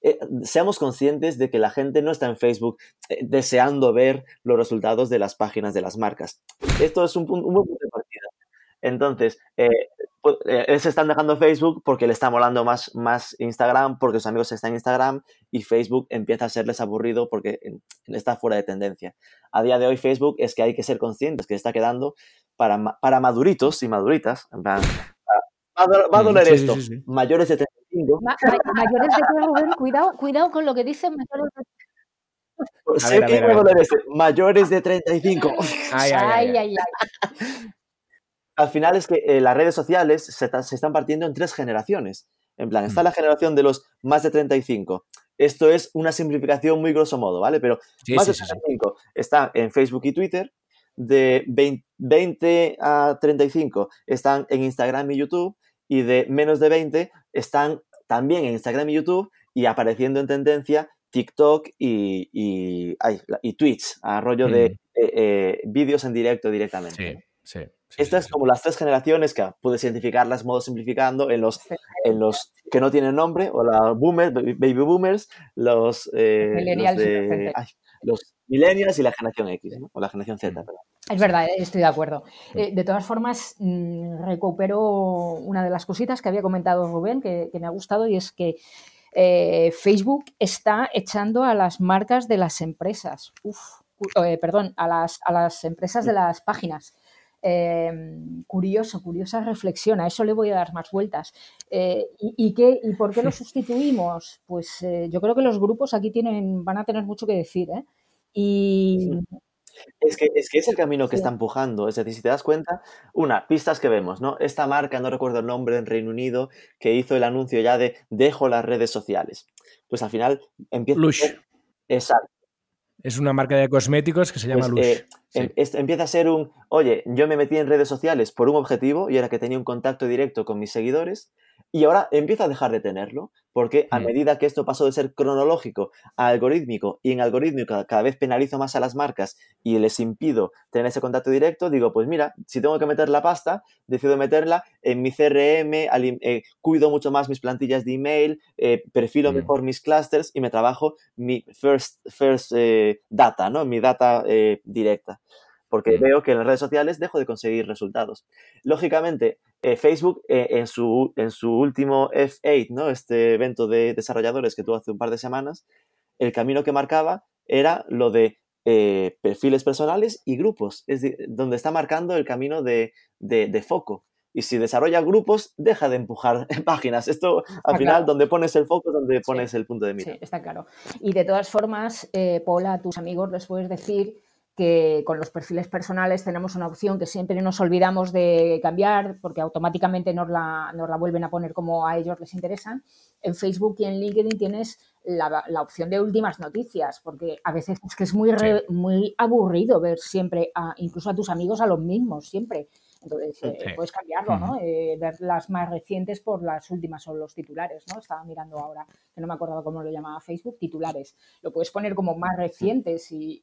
eh, seamos conscientes de que la gente no está en Facebook deseando ver los resultados de las páginas de las marcas. Esto es un, un buen punto de partida. Entonces, eh, pues, eh, se están dejando Facebook porque le está molando más, más Instagram, porque sus amigos están en Instagram y Facebook empieza a serles aburrido porque está fuera de tendencia. A día de hoy Facebook es que hay que ser conscientes que está quedando para, para maduritos y maduritas. va, a doler esto. Mayores de 35. mayores de cuidado, cuidado con lo que dicen mayores de Sé que va a doler esto. Mayores de 35. ay, ay. ay al final es que eh, las redes sociales se, están partiendo en tres generaciones. En plan, está mm. la generación de los más de 35. Esto es una simplificación muy grosso modo, ¿vale? Pero más de 35 están en Facebook y Twitter. De 20, a 35 están en Instagram y YouTube. Y de menos de 20 están también en Instagram y YouTube y apareciendo en tendencia TikTok y, y, y Twitch, a rollo de mm. eh, eh, vídeos en directo directamente. Sí, sí. Estas como las tres generaciones que puedes identificarlas modo simplificando en los, en los que no tienen nombre, o la boomers, baby boomers, los, eh, los, millennials y la generación X, o la generación Z. Es verdad, estoy de acuerdo. Eh, de todas formas, mm, recupero una de las cositas que había comentado Rubén, que, me ha gustado, y es que eh, Facebook está echando a las marcas de las empresas. Uf, perdón, a las, a las empresas de las páginas. Em, curioso, curiosa reflexión, a eso le voy a dar más vueltas. Eh, ¿y, qué, ¿Y por qué lo sustituimos? Pues eh, yo creo que los grupos aquí tienen, van a tener mucho que decir. ¿Eh? Y... Es que, es que, es el camino que está empujando. Es decir, si te das cuenta, una, pistas que vemos, ¿no? Esta marca, no recuerdo el nombre en Reino Unido, que hizo el anuncio ya de dejo las redes sociales. Pues al final empieza. Lush. Exacto. Es una marca de cosméticos que se llama pues, Lush. Em, empieza a ser un, oye, yo me metí en redes sociales por un objetivo y era que tenía un contacto directo con mis seguidores y ahora empiezo a dejar de tenerlo porque a mm. medida que esto pasó de ser cronológico a algorítmico y en algorítmico cada vez penalizo más a las marcas y les impido tener ese contacto directo, digo, pues mira, si tengo que meter la pasta, decido meterla en mi CRM, eh, cuido mucho más mis plantillas de email, eh, perfilo mm. mejor mis clusters y me trabajo mi first, first eh, data, ¿no? Mi data directa porque veo que en las redes sociales dejo de conseguir resultados. Lógicamente, eh, Facebook eh, en, su, en su último F8, ¿no? este evento de desarrolladores que tuvo hace un par de semanas, el camino que marcaba era lo de eh, perfiles personales y grupos, es donde está marcando el camino de, foco. Y si desarrolla grupos, deja de empujar páginas. Esto, al final, donde pones el foco es donde pones el punto de mira. Sí, está claro. Y de todas formas, Paula, a tus amigos les puedes decir que con los perfiles personales tenemos una opción que siempre nos olvidamos de cambiar porque automáticamente nos la, nos la vuelven a poner como a ellos les interesan. En Facebook y en LinkedIn tienes la, opción de últimas noticias, porque a veces es que es muy, muy aburrido ver siempre, incluso a tus amigos, a los mismos, siempre. Entonces, eh, puedes cambiarlo, ¿no? Eh, ver las más recientes por las últimas o los titulares, ¿no? Estaba mirando ahora, que no me acordaba cómo lo llamaba Facebook, titulares. Lo puedes poner como más recientes y,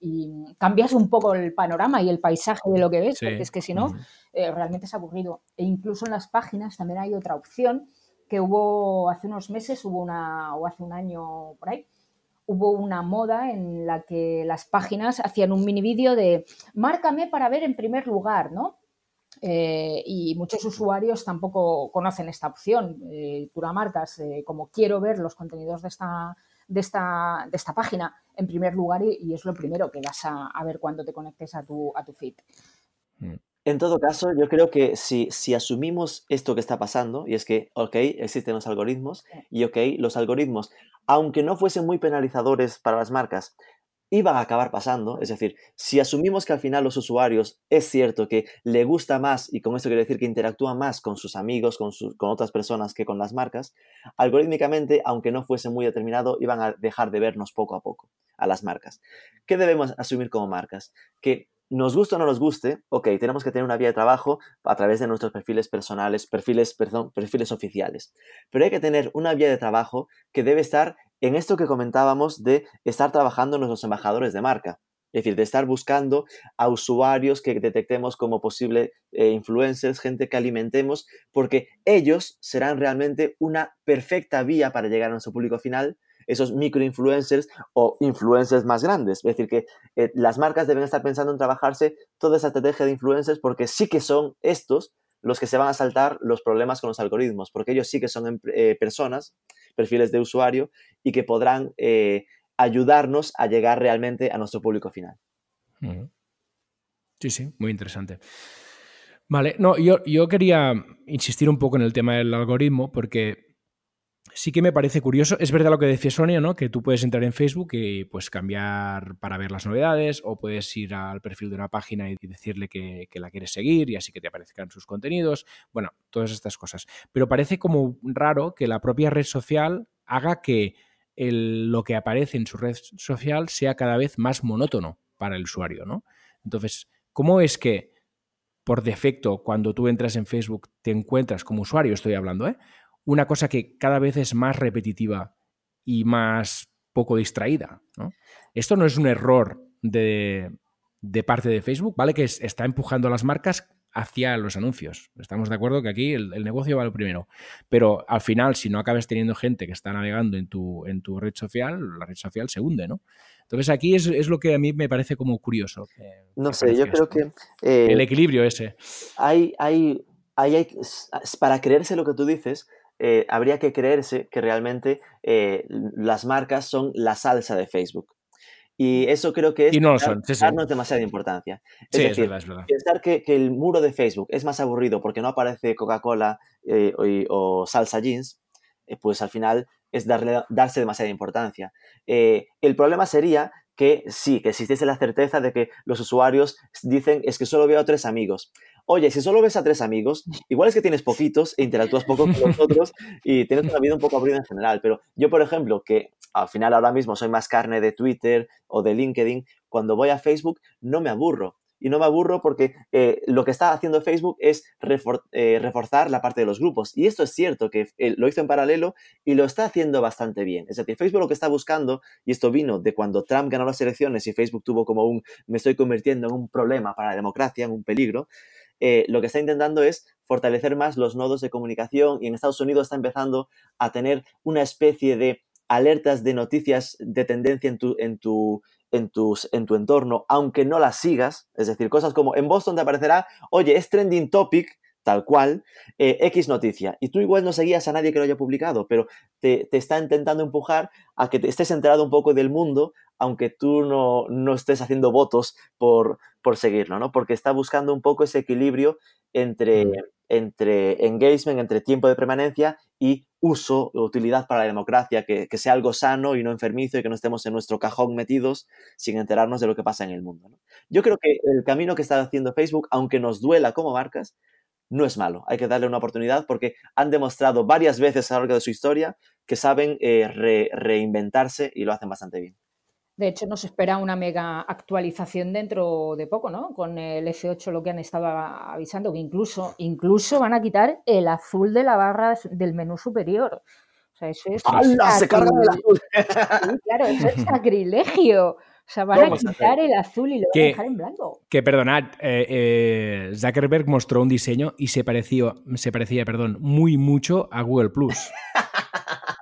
cambias un poco el panorama y el paisaje de lo que ves, porque es que si no, eh, realmente es aburrido. E incluso en las páginas también hay otra opción que hubo hace unos meses, hubo una, o hace un año por ahí, hubo una moda en la que las páginas hacían un mini vídeo de márcame para ver en primer lugar, ¿no? Eh, y muchos usuarios tampoco conocen esta opción. Eh, tú la marcas eh, como quiero ver los contenidos de esta, de esta, de esta página en primer lugar y, es lo primero que vas a, ver cuando te conectes a tu, a tu feed. Mm. En todo caso, yo creo que si, si asumimos esto que está pasando, y es que, ok, existen los algoritmos, y ok, los algoritmos, aunque no fuesen muy penalizadores para las marcas, iban a acabar pasando. Es decir, si asumimos que al final los usuarios es cierto que le gusta más, y con esto quiero decir que interactúan más con sus amigos, con, con otras personas que con las marcas, algorítmicamente, aunque no fuese muy determinado, iban a dejar de vernos poco a poco a las marcas. ¿Qué debemos asumir como marcas? Que nos guste o no nos guste, ok, tenemos que tener una vía de trabajo a través de nuestros perfiles personales, perfiles, perdón, perfiles oficiales. Pero hay que tener una vía de trabajo que debe estar en esto que comentábamos de estar trabajando nuestros embajadores de marca. Es decir, de estar buscando a usuarios que detectemos como posible eh, influencers, gente que alimentemos, porque ellos serán realmente una perfecta vía para llegar a nuestro público final, esos microinfluencers o influencers más grandes. Es decir, que eh, las marcas deben estar pensando en trabajarse toda esa estrategia de influencers porque sí que son estos los que se van a saltar los problemas con los algoritmos, porque ellos sí que son eh, personas, perfiles de usuario, y que podrán eh, ayudarnos a llegar realmente a nuestro público final. Sí, sí, muy interesante. Vale, no, yo, yo quería insistir un poco en el tema del algoritmo, porque sí que me parece curioso. Es verdad lo que decía Sonia, ¿no? Que tú puedes entrar en Facebook y pues cambiar para ver las novedades o puedes ir al perfil de una página y decirle que, la quieres seguir y así que te aparezcan sus contenidos. Bueno, todas estas cosas. Pero parece como raro que la propia red social haga que lo que aparece en su red social sea cada vez más monótono para el usuario, ¿no? Entonces, ¿cómo es que por defecto cuando tú entras en Facebook te encuentras como usuario, estoy hablando, ¿eh? Una cosa que cada vez es más repetitiva y más poco distraída. Esto no es un error de, parte de Facebook, ¿vale? Que está empujando a las marcas hacia los anuncios. Estamos de acuerdo que aquí el, negocio va lo primero. Pero al final, si no acabas teniendo gente que está navegando en tu, en tu red social, la red social se hunde, ¿no? Entonces aquí es, lo que a mí me parece como curioso. no sé, yo creo que... el equilibrio ese. Hay, hay, hay, para creerse lo que tú dices, eh, habría que creerse que realmente eh, las marcas son la salsa de Facebook. Y eso creo que es y no son, darnos demasiada importancia. Es decir, pensar que, el muro de Facebook es más aburrido porque no aparece Coca-Cola eh, o, salsa jeans, pues al final es darle, darse demasiada importancia. el problema sería que sí, que existiese la certeza de que los usuarios dicen es que solo veo a tres amigos. Oye, si solo ves a tres amigos, igual es que tienes poquitos e interactúas poco con los otros y tienes una vida un poco aburrida en general. Pero yo, por ejemplo, que al final ahora mismo soy más carne de Twitter o de LinkedIn, cuando voy a Facebook no me aburro y no me aburro porque eh, lo que está haciendo Facebook es eh, reforzar la parte de los grupos. Y esto es cierto, que eh, lo hizo en paralelo y lo está haciendo bastante bien. Es decir, Facebook lo que está buscando, y esto vino de cuando Trump ganó las elecciones y Facebook tuvo como un, me estoy convirtiendo en un problema para la democracia, en un peligro, lo que está intentando es fortalecer más los nodos de comunicación y en Estados Unidos está empezando a tener una especie de alertas de noticias de tendencia en tu, en tu, en, tus, en tu entorno, aunque no las sigas. Es decir, cosas como en Boston te aparecerá, oye, es trending topic, tal cual, eh, X noticia. Y tú igual no seguías a nadie que lo haya publicado, pero te, está intentando empujar a que te estés enterado un poco del mundo, aunque tú no, no estés haciendo votos por, por seguirlo, ¿no? Porque está buscando un poco ese equilibrio entre, mm. entre engagement, entre tiempo de permanencia y uso utilidad para la democracia, que, sea algo sano y no enfermizo y que no estemos en nuestro cajón metidos sin enterarnos de lo que pasa en el mundo. Yo creo que el camino que está haciendo Facebook, aunque nos duela como marcas, no es malo. Hay que darle una oportunidad porque han demostrado varias veces a lo largo de su historia que saben eh, reinventarse y lo hacen bastante bien. De hecho, nos espera una mega actualización dentro de poco, ¿no? Con el F8 lo que han estado avisando, que incluso, incluso van a quitar el azul de la barra del menú superior. O sea, eso es. ¡Hala! Se carga el azul. Sí, claro, eso es sacrilegio. O sea, van a quitar el azul y lo van a dejar en blanco. Que perdonad, eh, eh, Zuckerberg mostró un diseño y se pareció, se parecía, perdón, muy mucho a Google Plus.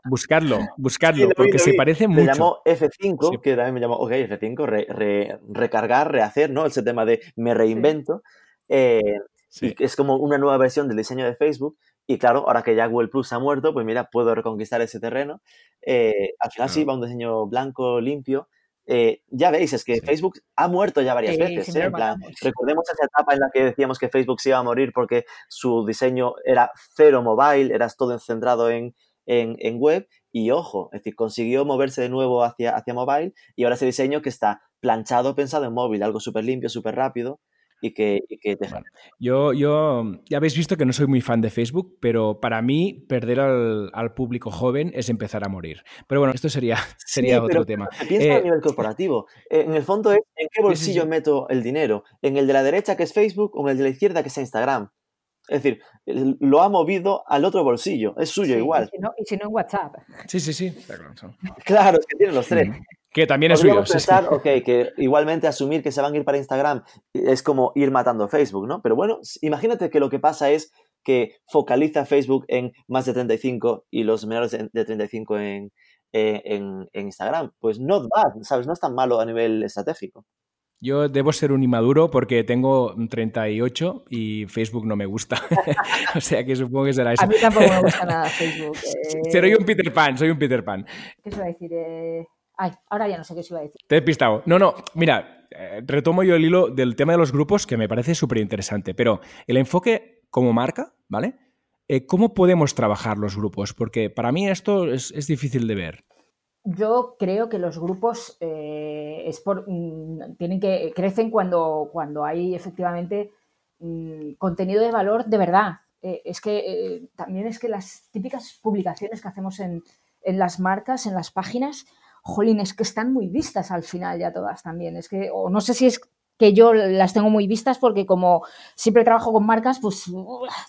Buscarlo, buscarlo, porque se parece mucho. Me llamó F5, que también me llamó, ok, F5, recargar, rehacer, ¿no? Ese tema de me reinvento. Eh, es como una nueva versión del diseño de Facebook. Y claro, ahora que ya Google Plus ha muerto, pues mira, puedo reconquistar ese terreno. Eh, al final sí va un diseño blanco, limpio. Eh, ya veis, es que Facebook ha muerto ya varias veces. recordemos esa etapa en la que decíamos que Facebook se iba a morir porque su diseño era cero mobile, era todo centrado en, en, web y ojo, es decir, consiguió moverse de nuevo hacia, hacia mobile y ahora ese diseño que está planchado, pensado en móvil, algo súper limpio, súper rápido y que, te... yo, yo, ya habéis visto que no soy muy fan de Facebook, pero para mí perder al, público joven es empezar a morir. Pero bueno, esto sería, sería otro tema. Piensa a eh, nivel corporativo. Eh, en el fondo es en qué bolsillo meto el dinero. ¿En el de la derecha que es Facebook o en el de la izquierda que es Instagram? Es decir, lo ha movido al otro bolsillo, es suyo igual. Y si, no, en WhatsApp. Sí, sí, sí. Claro, es que tienen los tres. Que también es suyo. Pensar, ok, que igualmente asumir que se van a ir para Instagram es como ir matando Facebook, ¿no? Pero bueno, imagínate que lo que pasa es que focaliza Facebook en más de 35 y los menores de 35 en, eh, en, en Instagram. Pues not bad, ¿sabes? No es tan malo a nivel estratégico. Yo debo ser un inmaduro porque tengo 38 y Facebook no me gusta. o sea que supongo que será eso. A mí tampoco me gusta nada Facebook. Eh... Soy un Peter Pan, soy un Peter Pan. ¿Qué se va a decir? Eh... Ay, ahora ya no sé qué se iba a decir. Te he pistado. No, no, mira, eh, retomo yo el hilo del tema de los grupos que me parece súper interesante, pero el enfoque como marca, ¿vale? Eh, ¿Cómo podemos trabajar los grupos? Porque para mí esto es, es difícil de ver yo creo que los grupos eh, es por, mm, tienen que crecen cuando, cuando hay efectivamente mm, contenido de valor de verdad. Es que también es que las típicas publicaciones que hacemos en, en, las marcas, en las páginas, jolín, es que están muy vistas al final ya todas también. Es que, o no sé si es que yo las tengo muy vistas porque como siempre trabajo con marcas, pues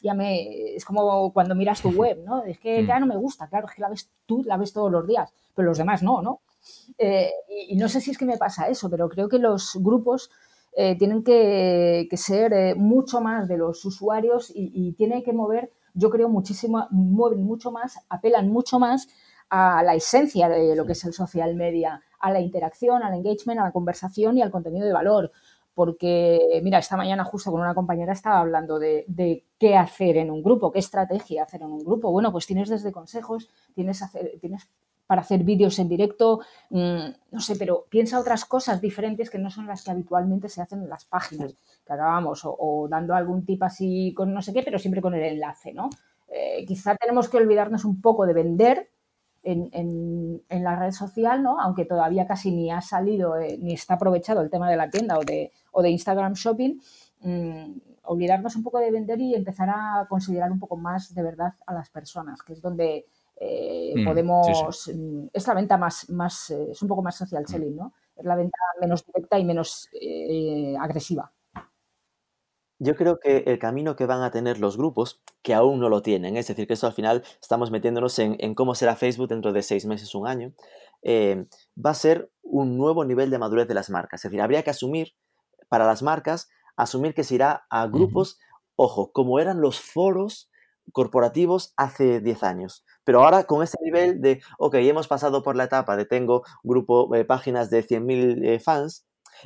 ya me es como cuando miras tu web, ¿no? Es que ya mm. no me gusta, claro, es que la ves tú, la ves todos los días, pero los demás no, ¿no? Eh, y, no sé si es que me pasa eso, pero creo que los grupos eh, tienen que, ser eh, mucho más de los usuarios y, y tiene que mover, yo creo, muchísimo, mueven mucho más, apelan mucho más a la esencia de lo que es el social media, a la interacción, al engagement, a la conversación y al contenido de valor porque, mira, esta mañana justo con una compañera estaba hablando de, qué hacer en un grupo, qué estrategia hacer en un grupo. Bueno, pues tienes desde consejos, tienes, tienes para hacer vídeos en directo, mm, no sé, pero piensa otras cosas diferentes que no son las que habitualmente se hacen en las páginas que acabamos, o, dando algún tip así con no sé qué, pero siempre con el enlace, ¿no? Eh, quizá tenemos que olvidarnos un poco de vender en, la red social, ¿no? aunque todavía casi ni ha salido eh, ni está aprovechado el tema de la tienda o de, o de Instagram Shopping, mm, olvidarnos un poco de vender y empezar a considerar un poco más de verdad a las personas, que es donde eh, mm, podemos... Mm, es la venta más, más eh, es un poco más social selling, ¿no? Es la venta menos directa y menos agresiva. Yo creo que el camino que van a tener los grupos, que aún no lo tienen, es decir, que esto al final estamos metiéndonos en, cómo será Facebook dentro de seis meses, un año, eh, va a ser un nuevo nivel de madurez de las marcas. Es decir, habría que asumir, para las marcas, asumir que se irá a grupos, ojo, como eran los foros corporativos hace 10 años. Pero ahora con este nivel de, ok, hemos pasado por la etapa de tengo grupo, de eh, páginas de 100.000 eh, fans,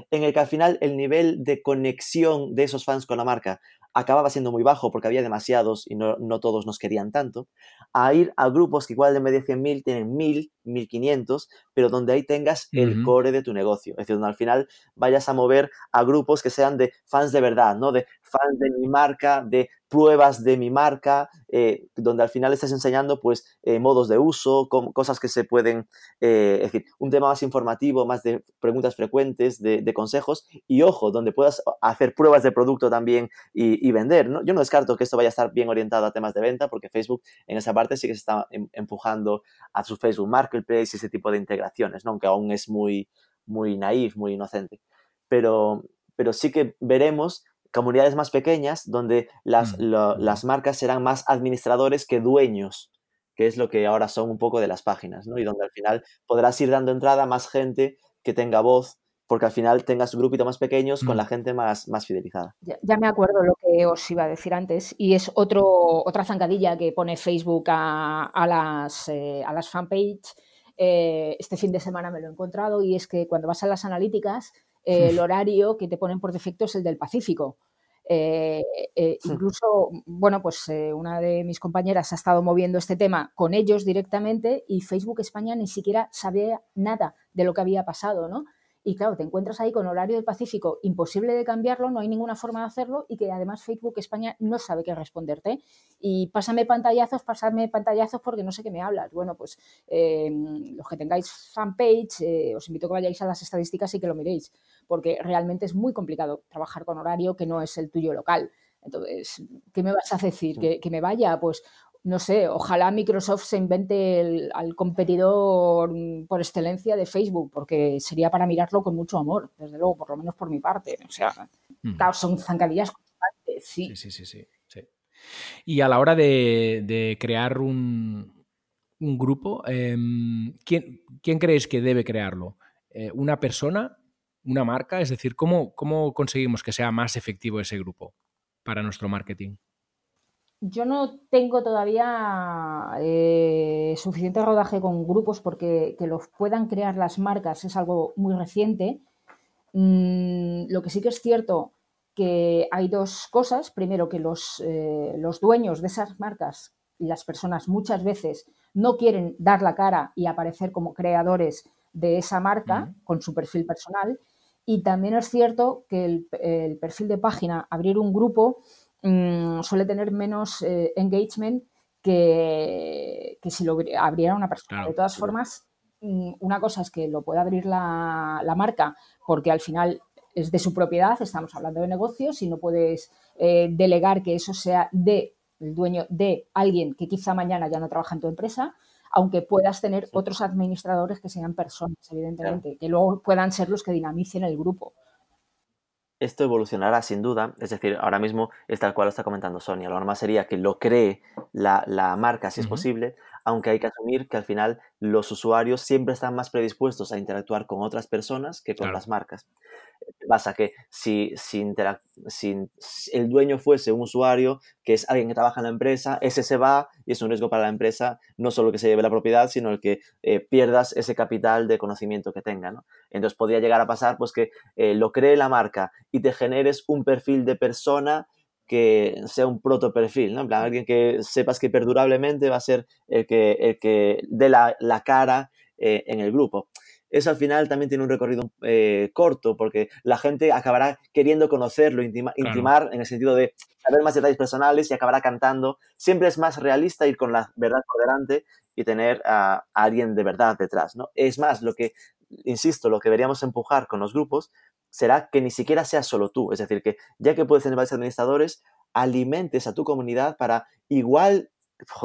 en el que al final el nivel de conexión de esos fans con la marca acababa siendo muy bajo porque había demasiados y no, todos nos querían tanto, a ir a grupos que igual de media 100.000 tienen 1.000, 1.500, pero donde ahí tengas el core de tu negocio. Es decir, donde al final vayas a mover a grupos que sean de fans de verdad, ¿no? De fans de mi marca, de pruebas de mi marca, eh, donde al final estás enseñando pues eh, modos de uso, cosas que se pueden, es decir, un tema más informativo, más de preguntas frecuentes, de, consejos y ojo, donde puedas hacer pruebas de producto también y, vender. ¿no? Yo no descarto que esto vaya a estar bien orientado a temas de venta porque Facebook en esa parte sí que se está em, empujando a su Facebook Marketplace y ese tipo de integraciones, ¿no? aunque aún es muy, muy naif, muy inocente. Pero, pero sí que veremos comunidades más pequeñas donde las, mm, las marcas serán más administradores que dueños, que es lo que ahora son un poco de las páginas, ¿no? Y donde al final podrás ir dando entrada a más gente que tenga voz, porque al final tengas un grupito más pequeños con la mm. gente más, más fidelizada. Ya, me acuerdo lo que os iba a decir antes, y es otro, otra zancadilla que pone Facebook a, a las, eh, a las fanpage. Eh, este fin de semana me lo he encontrado, y es que cuando vas a las analíticas, el horario que te ponen por defecto es el del Pacífico. Eh, eh, incluso, bueno, pues eh, una de mis compañeras ha estado moviendo este tema con ellos directamente y Facebook España ni siquiera sabía nada de lo que había pasado, ¿no? Y claro, te encuentras ahí con horario del Pacífico, imposible de cambiarlo, no hay ninguna forma de hacerlo y que además Facebook España no sabe qué responderte. Y pásame pantallazos, pásame pantallazos porque no sé qué me hablas. Bueno, pues em, los que tengáis fanpage, eh, os invito a que vayáis a las estadísticas y que lo miréis, porque realmente es muy complicado trabajar con horario que no es el tuyo local. Entonces, ¿qué me vas a decir? ¿Que, que me vaya? Pues no sé, ojalá Microsoft se invente al competidor por excelencia de Facebook, porque sería para mirarlo con mucho amor, desde luego, por lo menos por mi parte. O sea, mm. son zancadillas constantes, sí. Sí, sí, sí, sí. Y a la hora de, crear un, grupo, em, ¿quién, ¿quién, crees que debe crearlo? Eh, ¿Una persona? ¿Una marca? Es decir, ¿cómo, ¿cómo conseguimos que sea más efectivo ese grupo para nuestro marketing? Yo no tengo todavía eh, suficiente rodaje con grupos porque que los puedan crear las marcas es algo muy reciente. Mm, lo que sí que es cierto que hay dos cosas. Primero, que los, eh, los dueños de esas marcas y las personas muchas veces no quieren dar la cara y aparecer como creadores de esa marca con su perfil personal. Y también es cierto que el perfil de página, abrir un grupo, Mm, suele tener menos eh, engagement que, si lo abriera una persona. de todas formas, mm, una cosa es que lo pueda abrir la, marca porque al final es de su propiedad, estamos hablando de negocios y no puedes eh, delegar que eso sea de el dueño de alguien que quizá mañana ya no trabaja en tu empresa, aunque puedas tener otros administradores que sean personas, evidentemente, que luego puedan ser los que dinamicen el grupo esto evolucionará sin duda, es decir, ahora mismo es tal cual lo está comentando Sonia, lo normal sería que lo cree la, marca si es posible, aunque hay que asumir que al final los usuarios siempre están más predispuestos a interactuar con otras personas que con las marcas. Pasa que si, si, el dueño fuese un usuario, que es alguien que trabaja en la empresa, ese se va y es un riesgo para la empresa, no solo que se lleve la propiedad, sino el que eh, pierdas ese capital de conocimiento que tenga. Entonces podría llegar a pasar pues, que eh, lo cree la marca y te generes un perfil de persona que sea un proto perfil, ¿no? En plan, alguien que sepas que perdurablemente va a ser el que, el que dé la, cara eh, en el grupo eso al final también tiene un recorrido eh, corto, porque la gente acabará queriendo conocerlo, intimar en el sentido de saber más detalles personales y acabará cantando. Siempre es más realista ir con la verdad por delante y tener a, alguien de verdad detrás, ¿no? Es más, lo que, insisto, lo que deberíamos empujar con los grupos será que ni siquiera seas solo tú, es decir, que ya que puedes tener varios administradores, alimentes a tu comunidad para igual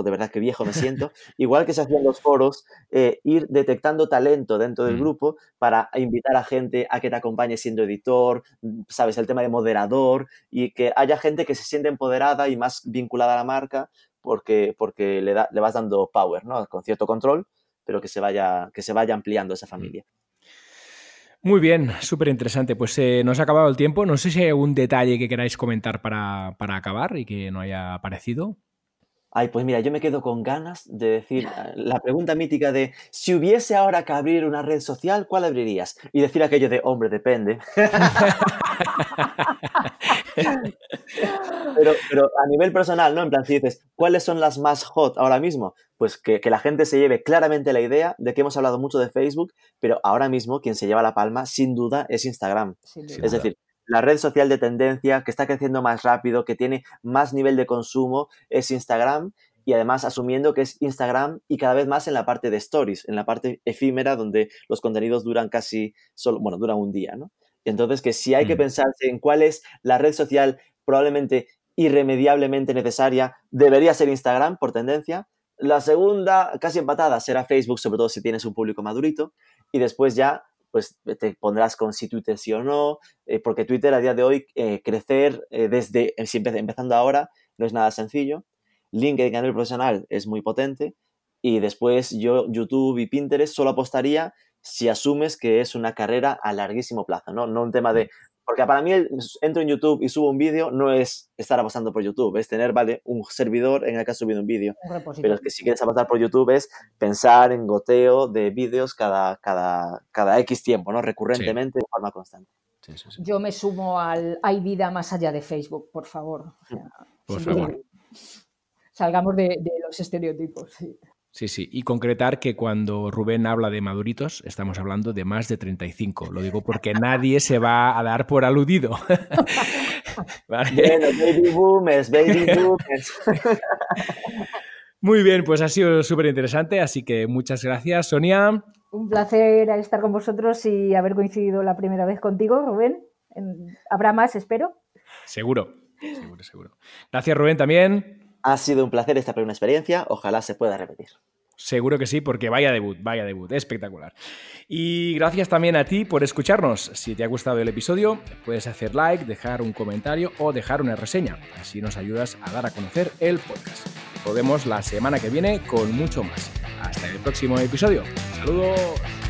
de verdad que viejo me siento, igual que se hacían los foros, eh, ir detectando talento dentro del mm. grupo para invitar a gente a que te acompañe siendo editor, sabes, el tema de moderador y que haya gente que se siente empoderada y más vinculada a la marca porque, porque le, da, le vas dando power, ¿no? Con cierto control, pero que se vaya, que se vaya ampliando esa mm. Muy bien, súper interesante. Pues eh, nos ha acabado el tiempo. No sé si hay algún detalle que queráis comentar para, para acabar y que no haya aparecido. Ay, pues mira, yo me quedo con ganas de decir ah, la pregunta mítica de si hubiese ahora que abrir una red social, ¿cuál abrirías? Y decir aquello de, hombre, depende. pero, pero, a nivel personal, ¿no? En plan, si dices, ¿cuáles son las más hot ahora mismo? Pues que, la gente se lleve claramente la idea de que hemos hablado mucho de Facebook, pero ahora mismo quien se lleva la palma, sin duda, es Instagram. es decir, la red social de tendencia que está creciendo más rápido, que tiene más nivel de consumo, es Instagram y además asumiendo que es Instagram y cada vez más en la parte de stories, en la parte efímera donde los contenidos duran casi solo, bueno, duran un día, ¿no? Entonces que si hay que mm. pensarse en cuál es la red social probablemente irremediablemente necesaria, debería ser Instagram por tendencia. La segunda, casi empatada, será Facebook, sobre todo si tienes un público madurito. Y después ya pues te pondrás con si Twitter sí o no, eh, porque Twitter a día de hoy eh, crecer eh, desde, empezando ahora, no es nada sencillo. LinkedIn a nivel profesional es muy potente y después yo YouTube y Pinterest solo apostaría si asumes que es una carrera a larguísimo plazo, ¿no? No un tema de... Porque para mí entro en YouTube y subo un vídeo no es estar apostando por YouTube, es tener, vale, un servidor en el que has subido un vídeo. Pero es que si quieres apostar por YouTube es pensar en goteo de vídeos cada, cada, cada X tiempo, ¿no? Recurrentemente, de forma constante. Yo me sumo al hay vida más allá de Facebook, por favor. por favor salgamos de, los estereotipos. Sí. Sí, y concretar que cuando Rubén habla de maduritos, estamos hablando de más de 35. Lo digo porque nadie se va a dar por aludido. Bueno, baby boomers, baby boomers. Muy bien, pues ha sido súper interesante, así que muchas gracias, Sonia. Un placer estar con vosotros y haber coincidido la primera vez contigo, Rubén. Habrá más, espero. Seguro, seguro, seguro. Gracias, Rubén, también. Ha sido un placer esta primera experiencia, ojalá se pueda repetir. Seguro que sí, porque vaya debut, vaya debut, espectacular. Y gracias también a ti por escucharnos. Si te ha gustado el episodio, puedes hacer like, dejar un comentario o dejar una reseña. Así nos ayudas a dar a conocer el podcast. Nos vemos la semana que viene con mucho más. Hasta el próximo episodio. Saludos.